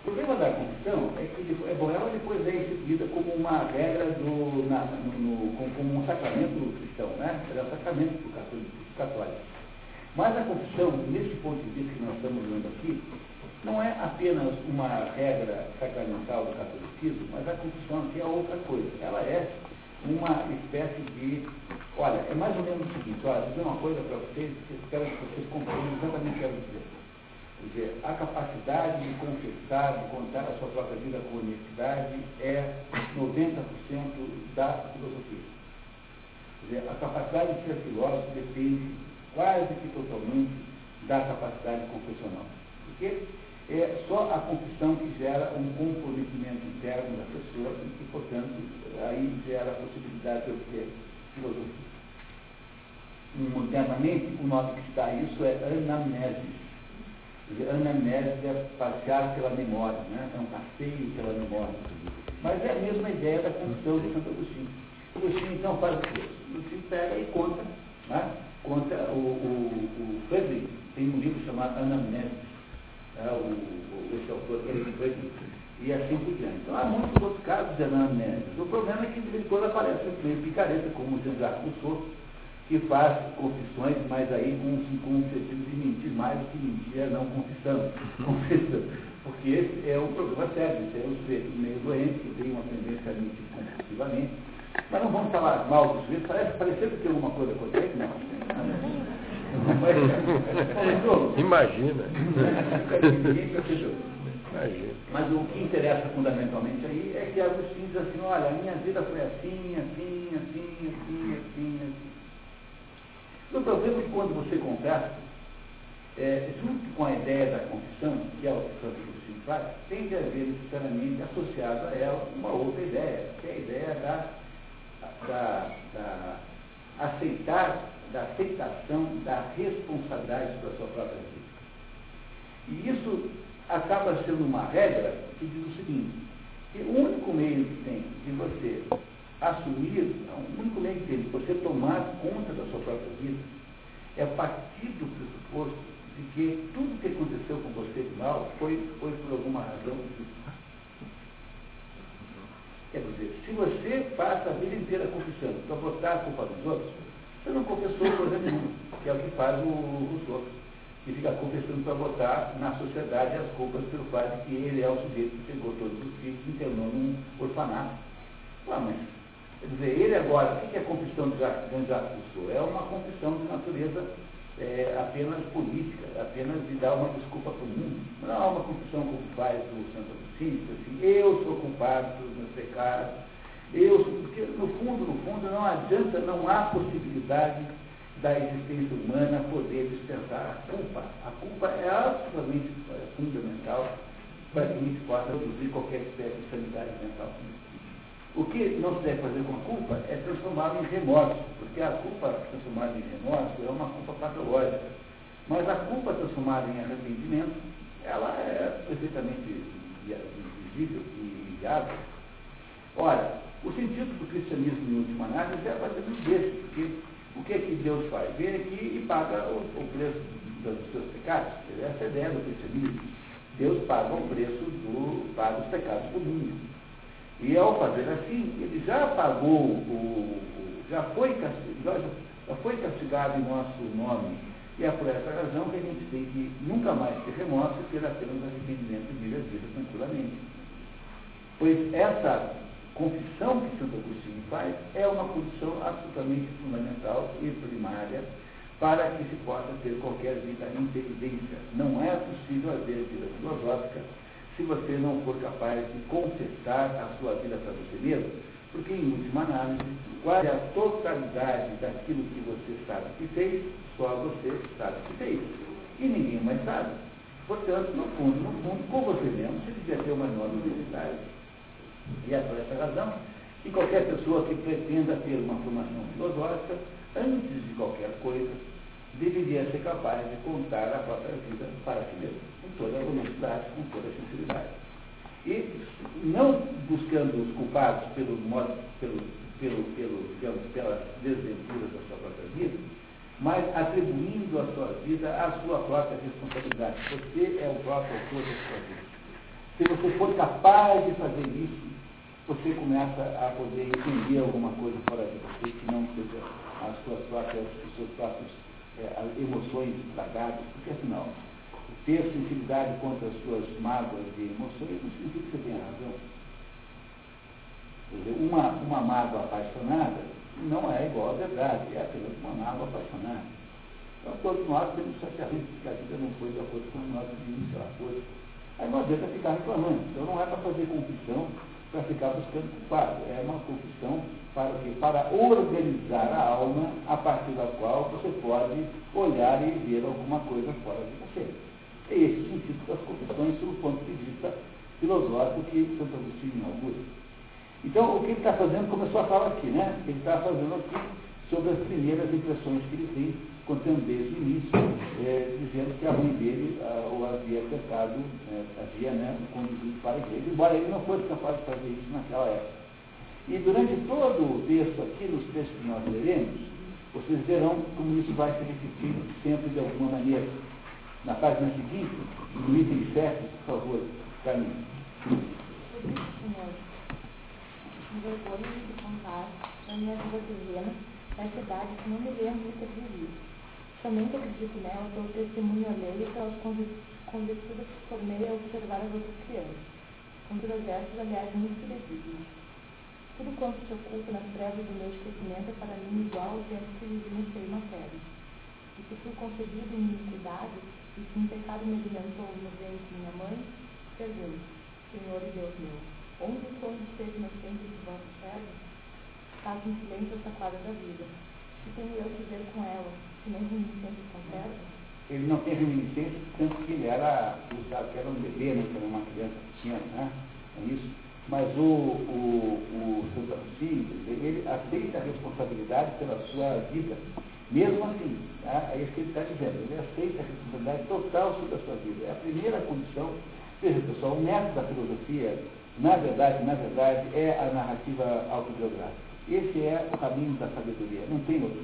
O problema da confissão é que é bom, ela depois é instituída como uma regra do, na, no, no, como, um sacramento cristão, né? Ela é um sacramento do católico, católico. Mas a confissão, nesse ponto de vista que nós estamos vendo aqui, não é apenas uma regra sacramental do catolicismo, mas a confissão aqui é outra coisa. Ela é uma espécie de. Olha, é mais ou menos o seguinte: olha, vou dizer uma coisa para vocês, espero que vocês compreendam exatamente o que eu quero dizer. Quer dizer, a capacidade de confessar, de contar a sua própria vida com honestidade é 90% da filosofia. Quer dizer, a capacidade de ser filósofo depende quase que totalmente da capacidade confessional. Porque é só a confissão que gera um comprometimento interno da pessoa e portanto, aí gera a possibilidade de obter filosofia. Modernamente, o nome que está isso é anamnese anamnese é passear pela memória, né? é um passeio pela memória. Mas é a mesma ideia da confissão de Santo Agostinho. Agostinho então faz o quê? Agostinho pega e conta, né? conta o, o, o Friedrich, tem um livro chamado Anamnese, é, o, o, esse autor que é o Friedrich, e assim por diante. Então há muitos outros casos de anamnese. O problema é que de vez em quando aparece um meio picareta, como o Jean-Jacques Rousseau, que faz confissões, mas aí com, com o objetivo de mentir mais do que mentir, é não confissando, confessando. Porque esse é um problema sério, esse é um sujeito meio doente, que tem uma tendência a mentir compulsivamente. Mas não vamos falar mal do sujeito, parece parecendo que tem alguma coisa acontece, não. Imagina. Mas o que interessa fundamentalmente aí é que Agostinho diz assim, olha, a minha vida foi assim, assim, assim, assim, assim, assim. O problema é que quando você confessa, é, junto com a ideia da confissão, que é o que Santo Agostinho faz, tem que haver necessariamente associada a ela uma outra ideia, que é a ideia da, da, da aceitar, da aceitação da responsabilidade sobre a sua própria vida. E isso acaba sendo uma regra que diz o seguinte, que o único meio que tem de você assumir, o único meio que tem de você tomar conta da sua própria vida é partir do pressuposto de que tudo que aconteceu com você de mal foi, foi por alguma razão Quer dizer, se você passa a vida inteira confessando para botar a culpa dos outros, você não confessou coisa nenhuma, que é o que faz o, os outros. Fica confessando para botar na sociedade as culpas pelo fato de que ele é o sujeito que pegou todos os filhos e internou num orfanato. Ah, mas Quer dizer, ele agora, o que é confissão de Jacques Rousseau? É uma confissão de natureza é, apenas política, apenas de dar uma desculpa para o mundo. Não é uma confissão como faz o Santo Agostinho, assim, eu sou culpado pelos meus pecados, eu, porque no fundo, no fundo, não adianta, não há possibilidade da existência humana poder dispensar a culpa. A culpa é absolutamente fundamental para que a gente possa produzir qualquer espécie de sanidade mental. O que não se deve fazer com a culpa é transformá-la em remorso, porque a culpa transformada em remorso é uma culpa patológica. Mas a culpa transformada em arrependimento, ela é perfeitamente visível e viável. Ora, o sentido do cristianismo, em última análise, é fazer desse, porque o que é que Deus faz? Vem aqui e paga o, o preço dos seus pecados. Essa é a ideia do cristianismo. Deus paga o preço do, paga os pecados do mundo. E ao fazer assim, ele já pagou, o, já, foi castigado, já foi castigado em nosso nome. E é por essa razão que a gente tem que nunca mais ter remorso e ter apenas arrependimento e a vida tranquilamente. Pois essa confissão que Santo Agostinho faz é uma condição absolutamente fundamental e primária para que se possa ter qualquer vida inteligência. Não é possível haver vida filosófica se você não for capaz de confessar a sua vida para você mesmo, porque em última análise, quase a totalidade daquilo que você sabe que fez, só você sabe que fez. E ninguém mais sabe. Portanto, no fundo, no fundo, com você mesmo, você devia ter uma enorme necessidade. E é por essa razão que qualquer pessoa que pretenda ter uma formação filosófica, antes de qualquer coisa, deveria ser capaz de contar a própria vida para si mesmo, com toda a honestidade, com toda a sinceridade. E não buscando os culpados pelo modo, pelo, pelo, pelo, pelo, pelas desventuras da sua própria vida, mas atribuindo a sua vida à sua própria responsabilidade. Você é o próprio autor da sua vida. Se você for capaz de fazer isso, você começa a poder entender alguma coisa fora de você que não seja as suas próprias, os seus próprios é, emoções estragadas, porque afinal, ter sensibilidade contra as suas mágoas de emoções não significa que você tenha razão. Dizer, uma, uma mágoa apaixonada não é igual à verdade, é apenas uma mágoa apaixonada. Então, todos nós temos chateamento que a vida não foi de acordo com nós pedimos aquela coisa. Aí não adianta ficar reclamando. Então, não é para fazer confissão para ficar buscando culpado. É uma confissão para quê? Para organizar a alma a partir da qual você pode olhar e ver alguma coisa fora de você. É esse o sentido das confissões, do ponto de vista filosófico que Santo Agostinho inaugura. Então, o que ele está fazendo, começou a falar aqui, né? Ele está fazendo aqui sobre as primeiras impressões que ele tem, contando desde o início, é, dizendo que a mãe dele a, o havia pecado, é, havia né, conduzido para a igreja, embora ele não fosse capaz de fazer isso naquela época. E durante todo o texto aqui, nos textos que nós leremos, vocês verão como isso vai se repetir sempre de alguma maneira. Na página seguinte, no item 7, por favor, caminho vergonho de contar na minha vida terrena essa idade que não me lembro de ter vivido. Somente acredito nela pelo testemunho alheio e pelas convicções que formei a observar as outras crianças, controversos, aliás, muito fidedignos. Tudo quanto se oculta nas trevas do meu esquecimento é para mim igual ao tempo que vivi no seio materno. E se fui concebido em iniquidade, e se um pecado me alimentou no ventre de minha mãe, pergunto, Senhor e Deus meu, Onde o de ser inocente de vosso servo, faz em silêncio essa quadra da vida. Que tenho eu que com ela, se nem reminiscência conserva? Ele não tem reminiscência, tanto que ele era, que era um bebê, né, que era uma criança pequena, né? É isso. Mas o, o, o Agostinho, ele aceita a responsabilidade pela sua vida. Mesmo assim, tá? é isso que ele está dizendo, ele aceita a responsabilidade total sobre a sua vida. É a primeira condição. Veja, pessoal, o método da filosofia na verdade, na verdade, é a narrativa autobiográfica. Esse é o caminho da sabedoria, não tem outro.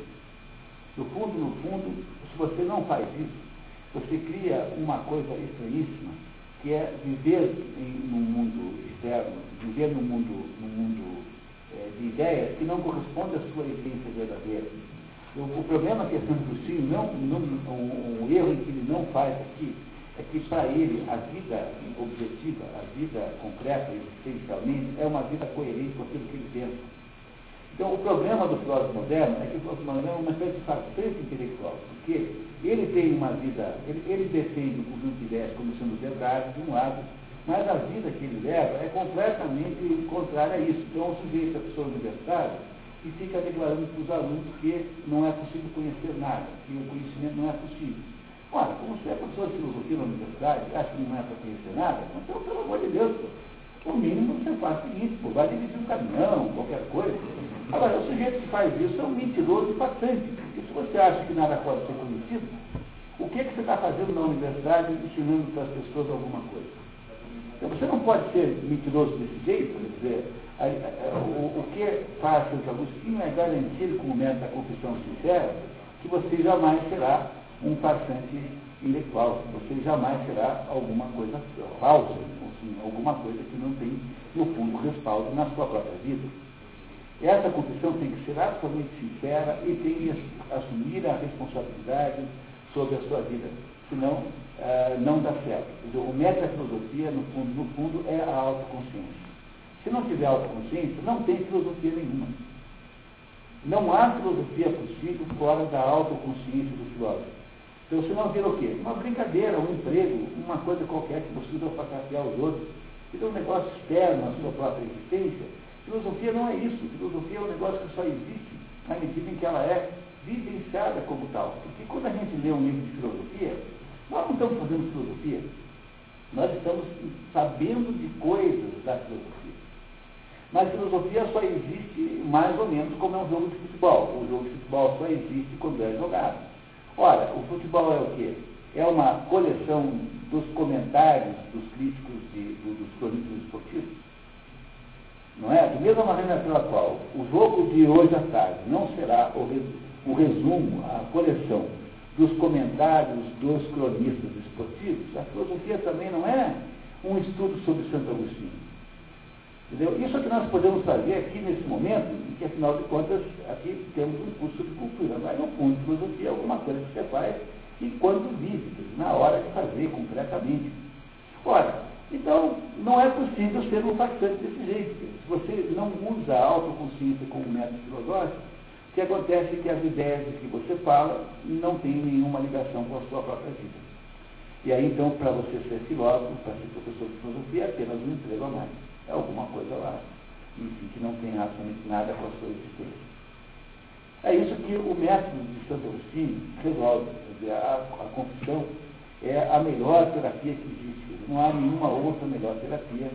No fundo, no fundo, se você não faz isso, você cria uma coisa estranhíssima, que é viver em, num mundo externo, viver num mundo, num mundo é, de ideias que não corresponde à sua essência verdadeira. O, o problema que é Santo Agostinho, não, não, um, um erro que ele não faz aqui, é que para ele a vida objetiva, a vida concreta, existencialmente, é uma vida coerente com aquilo que ele pensa. Então, o problema do filósofo moderno é que o filósofo moderno é uma espécie de fartante intelectual, porque ele tem uma vida, ele, ele defende o conjunto de ideias como sendo verdade, de um lado, mas a vida que ele leva é completamente contrária a isso. Então, o sujeito, a pessoa universitária, que fica declarando para os alunos que não é possível conhecer nada, que o conhecimento não é possível. Ora, como você é professor de filosofia na universidade, acha que não é para conhecer nada, então, pelo amor de Deus, pô, o mínimo você faz o seguinte, pô, vai dirigir um caminhão, qualquer coisa. Agora, o sujeito que faz isso é um mentiroso bastante, porque se você acha que nada pode ser conhecido, o que, é que você está fazendo na universidade ensinando para as pessoas alguma coisa? Então, você não pode ser mentiroso desse jeito, quer dizer, a, a, a, o, o que faz Santo Agostinho é garantir com o método da confissão sincera que você jamais será um farsante intelectual. Você jamais será alguma coisa falsa, assim, alguma coisa que não tem, no fundo, respaldo na sua própria vida. Essa confissão tem que ser absolutamente sincera e tem que assumir a responsabilidade sobre a sua vida. Senão, uh, não dá certo. Dizer, o método da filosofia, no fundo, no fundo, é a autoconsciência. Se não tiver autoconsciência, não tem filosofia nenhuma. Não há filosofia possível fora da autoconsciência do filósofo. Então você não vira o quê? Uma brincadeira, um emprego, uma coisa qualquer que usa para saciar os outros. Então um negócio externo à sua própria existência. Filosofia não é isso. Filosofia é um negócio que só existe na medida em que ela é vivenciada como tal. Porque quando a gente lê um livro de filosofia, nós não estamos fazendo filosofia. Nós estamos sabendo de coisas da filosofia. Mas filosofia só existe mais ou menos como é um jogo de futebol. O jogo de futebol só existe quando é jogado. Ora, o futebol é o quê? É uma coleção dos comentários dos críticos do, dos cronistas esportivos. Não é? Da mesma maneira pela qual o jogo de hoje à tarde não será o, o resumo, a coleção dos comentários dos cronistas esportivos, a filosofia também não é um estudo sobre Santo Agostinho. Entendeu? Isso é que nós podemos fazer aqui nesse momento, em que afinal de contas aqui temos um curso de cultura, mas no fundo filosofia é alguma coisa que você faz enquanto vive, na hora de fazer concretamente. Ora, então não é possível ser um farsante desse jeito. Se você não usa a autoconsciência como método filosófico, que acontece é que as ideias que você fala não têm nenhuma ligação com a sua própria vida. E aí, então, para você ser filósofo, para ser professor de filosofia, é apenas um emprego a mais. É alguma coisa lá, enfim, que não tem absolutamente nada com a sua existência. É isso que o método de Santo Agostinho resolve. A, a confissão é a melhor terapia que existe. Não há nenhuma outra melhor terapia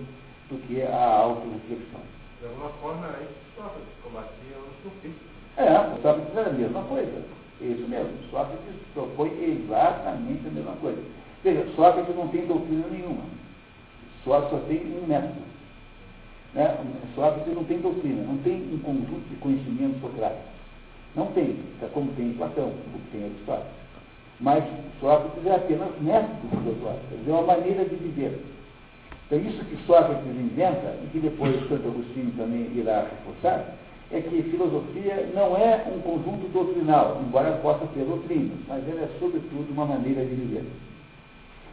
do que a auto-reflexão. De alguma forma, é isso Sócrates combatia os sofistas. É, Sócrates era a mesma coisa. Isso mesmo. Sócrates propõe exatamente a mesma coisa. Veja, Sócrates não tem doutrina nenhuma. Só, só tem um método. Né? Sócrates não tem doutrina, não tem um conjunto de conhecimentos socráticos. Não tem, é como tem Platão, como tem Aristóteles. Mas Sócrates é apenas método filosófico, é uma maneira de viver. Então, isso que Sócrates inventa, e que depois Santo Agostinho também irá reforçar, é que filosofia não é um conjunto doutrinal, embora possa ter doutrinas, mas ela é, sobretudo, uma maneira de viver.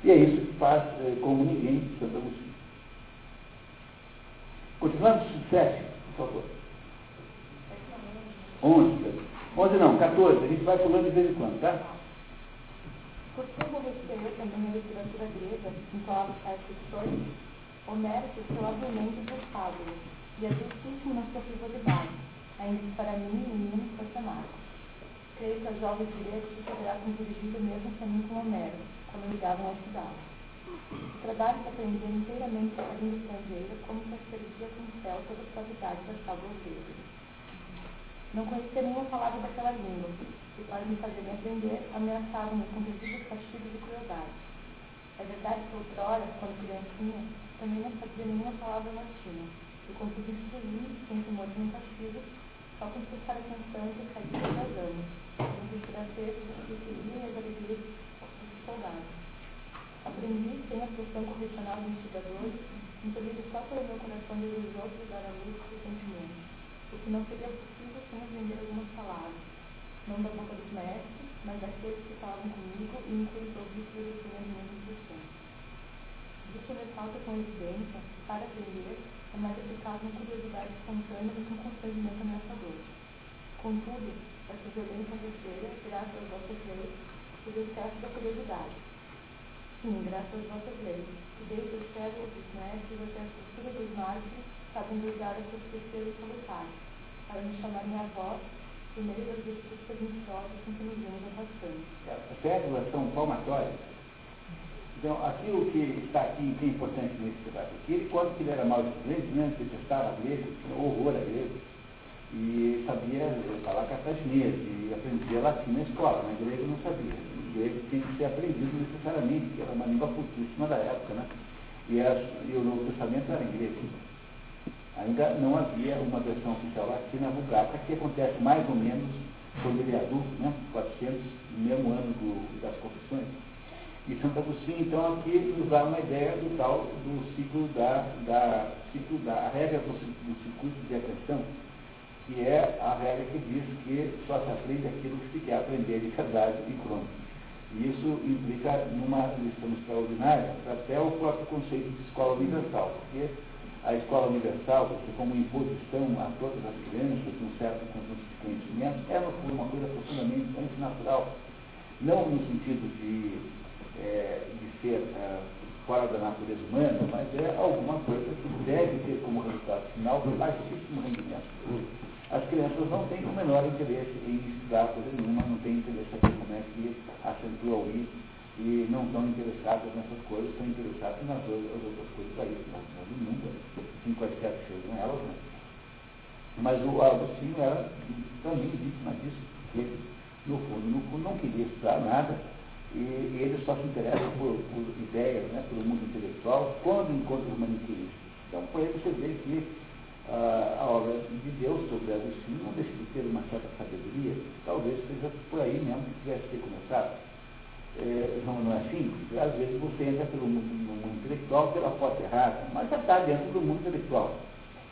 E é isso que faz, eh, como ninguém, Santo Agostinho. Continuando, sucesso, por favor. 11. 11 não, 14. A gente vai falando de vez em quando, tá? Costuma você também na literatura grega, em palavras tais ficções, Homero se provavelmente por fábulas, e é justíssimo na sua frivolidade, ainda que para mim, menino, fosse amargo. Creio que a jovem grega se poderá dirigir o mesmo caminho com Homero, quando ligavam ao estudá-lo. O trabalho de aprender inteiramente a língua estrangeira, como se perdia com o céu toda a suavidade das fábulas gregas. Não conhecia nenhuma palavra daquela língua, e para me fazerem aprender, ameaçavam-me com terríveis castigos e crueldade. É verdade que outrora, quando criancinha, também não sabia nenhuma palavra latina, e consegui instruir, sem temor de um castigo, só com prestar atenção e cair das anos, sem respirar textos que seguiam as alegrias dos soldados. Aprendi, sem a pressão correcional do instigador, impelido só pelo meu coração desejoso de dar a luz dos sentimentos, o que não seria possível sem aprender algumas palavras, não da boca dos mestres, mas daqueles que falavam comigo e em cujos ouvidos obedeciam as minhas instruções. Isso ressalta com evidência para aprender, é mais eficaz uma curiosidade espontânea do que um constrangimento ameaçador. Contudo, essa violência grosseira, graças às vossas leis, por excesso da curiosidade. Sim, graças às vossas leis, que desde os células dos mestres até a estrutura dos mártires sabem usar as suas terceiras solitárias, para me chamarem a voz por meio das virtudes perniciosas com que nos vemos afastando. As células são palmatórias então, aquilo que está aqui, que é importante nesse debate aqui, ele que ele era mal estudante, né, detestava grego, tinha horror a grego, e sabia falar cartaginês, e aprendia latim na escola, mas grego não sabia. O grego tinha que ser aprendido necessariamente, que era uma língua cultíssima da época, né? E, as, e o Novo Testamento era em grego. Ainda não havia uma versão oficial latina vulgata, que acontece mais ou menos quando ele é adulto, né? 400, no mesmo ano do, das confissões. E Santo Agostinho, então, aqui nos dá uma ideia do tal do ciclo da, da, ciclo da regra do, do circuito de atenção, que é a regra que diz que só se aprende aquilo que se quer aprender de verdade e crônica. E isso implica numa lição extraordinária até o próprio conceito de escola universal, porque a escola universal, como imposição a todas as crianças de um certo conjunto de conhecimentos, é uma coisa profundamente antinatural. Não no sentido de é, de ser é, fora da natureza humana, mas é alguma coisa que deve ter como resultado final baixíssimo rendimento. As crianças não têm o menor interesse em estudar coisa nenhuma, não têm interesse em como é que acentua o I e não estão interessadas nessas coisas, estão interessadas nas outras coisas aí, do mundo, em quaisquer que sejam elas. Né? Mas o Agostinho era também vítima disso, porque no fundo, no fundo não queria estudar nada, e, e ele só se interessa por, por ideias, né, pelo mundo intelectual, quando encontra os maniqueístas. Então, por aí você vê que uh, a obra de Deus sobre Agostinho não deixa de ter uma certa sabedoria, talvez seja por aí mesmo que tivesse ter começado. É, não, não é assim? Às vezes você entra pelo mundo, no mundo intelectual pela porta errada, mas já está dentro do mundo intelectual.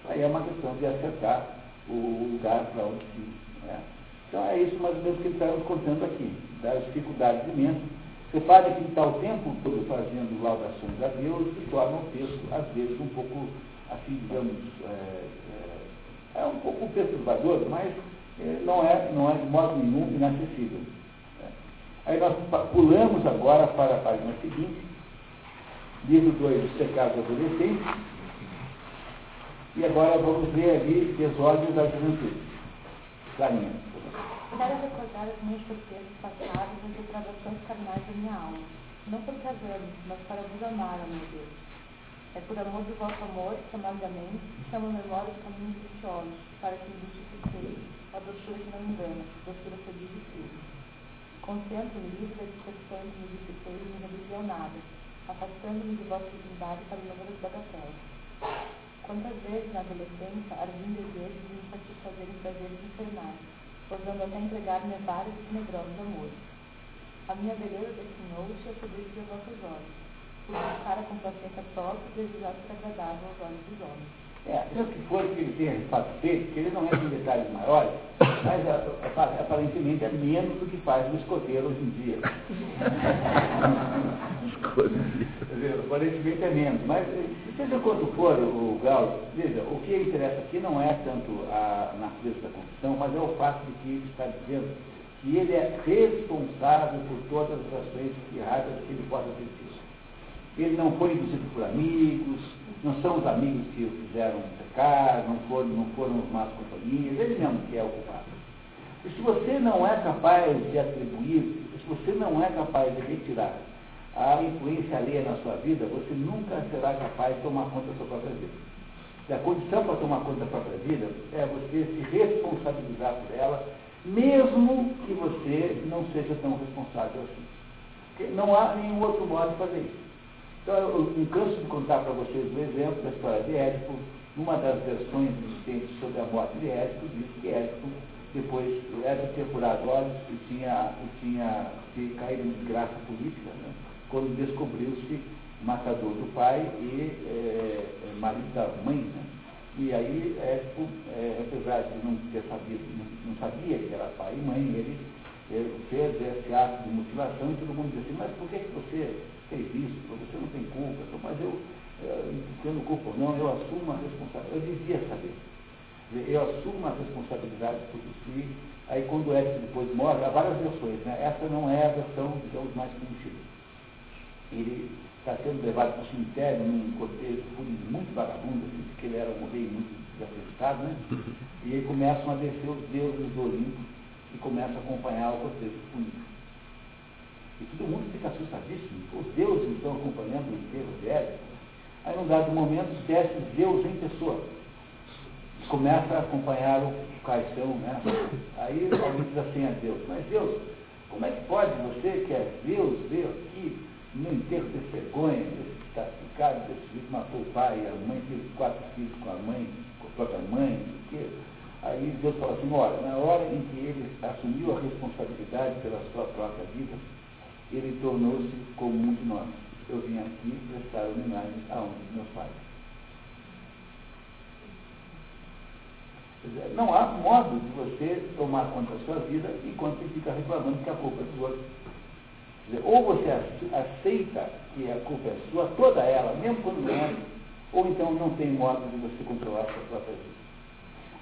Aí é uma questão de acertar o lugar para onde se. Né? Então é isso mais ou menos que ele está nos contando aqui das dificuldades imensas. Repare que está o tempo todo fazendo laudações a Deus e torna o texto, às vezes, um pouco, assim, digamos, é, é, é um pouco perturbador, mas eh, não é, não é de modo nenhum inacessível. Aí nós pulamos agora para a página seguinte, livro 2 dos pecados adolescentes, e agora vamos ver ali desordens da juventude. Clarinha. Quero recordar as minhas surpresas passadas e depravações carnais da minha alma, não por casamos, mas para vos amar, meu Deus. É por amor do vosso amor que amargamente chamo memória os caminhos viciosos, para que me justifiquei a doçura que não engana, doçura feliz e firme. Concentro-me livre da dispersão que me dissipei e me reduziu nada, afastando-me de vossa dignidade para inúmeras bagatelas. Quantas vezes na adolescência ardi em desejo de me satisfazer em prazeres infernais, ousando até entregar-me a vários tenebrosos amores. A minha beleza definhou-se a poder de vossos olhos, por buscar a complacência própria e desejar ser agradável aos olhos dos homens. É, o que for que ele tenha feito, que ele não entra em detalhes maiores, mas aparentemente é menos do que faz o escoteiro hoje em dia. aparentemente é menos, mas seja quanto for o grau, veja, o que interessa aqui não é tanto a natureza da confissão, mas é o fato de que ele está dizendo que ele é responsável por todas as ações erradas que ele possa ter feito. Ele não foi induzido por amigos, não são os amigos que o fizeram pecar, não foram, não foram os más companhias, ele mesmo que é o culpado. E se você não é capaz de atribuir, se você não é capaz de retirar a influência alheia na sua vida, você nunca será capaz de tomar conta da sua própria vida. E a condição para tomar conta da própria vida é você se responsabilizar por ela, mesmo que você não seja tão responsável assim. Porque não há nenhum outro modo de fazer isso. Então, eu não canso de contar para vocês o exemplo da história de Édipo. Numa das versões existentes sobre a morte de Édipo, diz que Édipo, depois, Édipo tinha furado olhos e tinha, e tinha se caído em desgraça política, né? quando descobriu-se matador do pai e é, marido da mãe. Né? E aí, Édipo, é, apesar de não ter sabido, não, não, sabia que era pai e mãe, ele fez esse ato de mutilação e todo mundo disse assim, mas por que, que você fez isso, você não tem culpa, então, mas eu, eu tendo culpa ou não, eu assumo a responsabilidade, eu devia saber. Eu assumo a responsabilidade por si. Aí quando o Edson depois morre, há várias versões, né? Essa não é a versão, digamos, mais conhecida. Ele está sendo levado para o cemitério num cortejo muito vagabundo, assim, porque ele era um rei muito desacreditado, né? E aí começam a descer os deuses do Olimpo e começam a acompanhar o cortejo fúnebre. E todo mundo fica assustadíssimo. Os deuses estão acompanhando o enterro de Édipo. Aí, num dado momento, desce Deus em pessoa. Começa a acompanhar o caixão, né? Aí alguém diz assim a Deus, mas Deus, como é que pode você, que é Deus, ver aqui no enterro desse vergonha, desse que está ficado, desse que matou o pai, a mãe teve quatro filhos com a mãe, com a própria mãe, porque Aí Deus fala assim, olha, na hora em que ele assumiu a responsabilidade pela sua própria vida, ele tornou-se como um de nós. Eu vim aqui prestar homenagem a um dos meus pais. Não há modo de você tomar conta da sua vida enquanto você fica reclamando que a culpa é dos outros. Dizer, ou você aceita que a culpa é sua, toda ela, mesmo quando é, ou então não tem modo de você controlar a sua própria vida.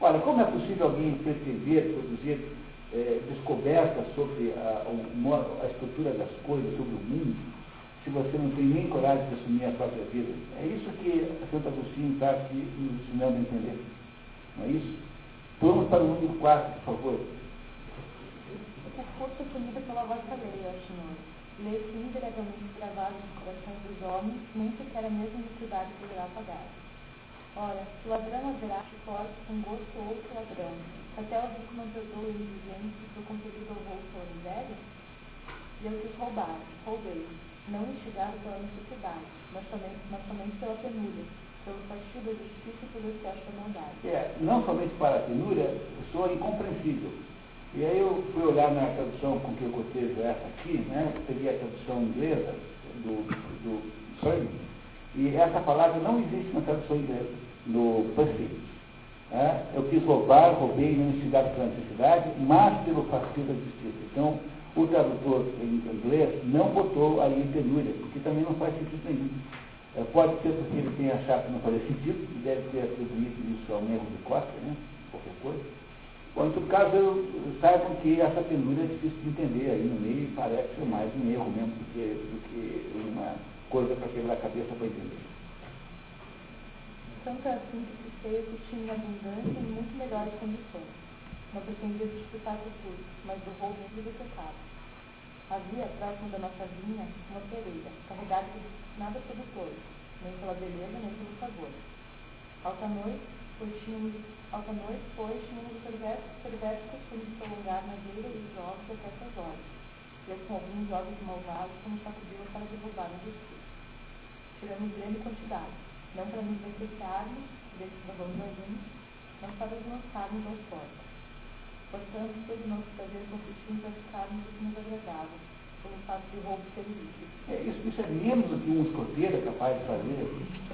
Olha, como é possível alguém pretender produzir é, descoberta sobre a, a, estrutura das coisas, sobre o mundo, se você não tem nem coragem de assumir a própria vida. É isso que Santo Agostinho está aqui nos ensinando a entender. Não é isso? Vamos para o número 4, por favor. O curso punido pela vossa lei, ó Senhor. Lei que invariavelmente gravada nos corações dos homens, nem sequer a mesma iniquidade poderá pagar. Ora, ladrão haverá que forte com gosto outro ladrão, até o rico não perdoa o indigente por compelido ao pela miséria? E eu quis roubar, roubei, não instigado pela necessidade, mas somente, mas somente pela penúria, pelo partido da justiça e pelo excesso da maldade. É, não somente para a penúria, soa incompreensível. E aí eu fui olhar na tradução com que eu cotejo essa aqui, né, seria a tradução inglesa do, do Sunny, e essa palavra não existe na tradução inglesa, no Pacific. É, eu quis roubar, roubei não instigado pela necessidade, mas pelo fascínio da justiça. Então, o tradutor em inglês não botou aí penúria, porque também não faz sentido nenhum. É, pode ser porque ele tem achado que não fazia sentido, e deve ter atribuído isso a um erro de cópia, né? qualquer coisa. Bom, em todo caso, eu, saibam que essa penúria é difícil de entender aí no meio parece ser mais um erro mesmo do que, do que uma coisa para quebrar a cabeça para entender. Tanto é assim que se fez que tinha abundância e muito melhores condições. Não pretendia disputar tudo, mas do menos do pecado. Havia, próximo da nossa vinha, uma pereira, carregada de nada sedutor, nem pela beleza, nem pelo sabor. Alta noite, pois tínhamos, alta noite, pois tínhamos o perverso, perverso costume de prolongar na beira dos jogos até essas horas. Eu, com alguns jogos malvados, como sacudiu para derrubar o discurso. Tiramos grande quantidade, não para nos beneficiarmos desses alguns, mas para os lançarmos portas. Portanto, todo o nosso prazer consistia em praticarmos o que nos como o fato de roubo ser ilícito. É, isso, isso é menos do que um escoteiro é capaz de fazer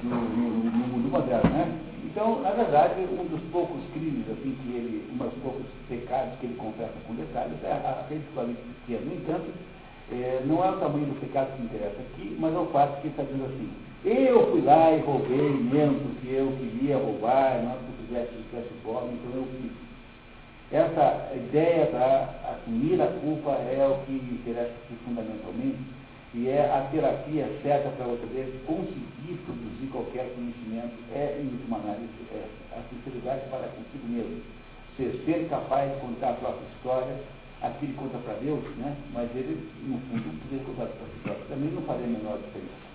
no, no, no mundo moderno, né? Então, na verdade, um dos poucos crimes, assim, que ele, um dos poucos pecados que ele confessa com detalhes é a sexualidade pequena. No entanto, é, não é o tamanho do pecado que interessa aqui, mas é o fato que ele está dizendo assim, eu fui lá e roubei mesmo porque eu queria roubar, não é que eu fizesse, pobre, então eu fiz. Essa ideia da assumir a culpa é o que me interessa fundamentalmente, e é a terapia certa para você conseguir produzir qualquer conhecimento, é, em última análise, é a sinceridade para consigo mesmo. Ser, ser capaz de contar a própria história, aquilo conta para Deus, né? mas ele, no fundo, poderia contar a própria história. Também não faria a menor diferença.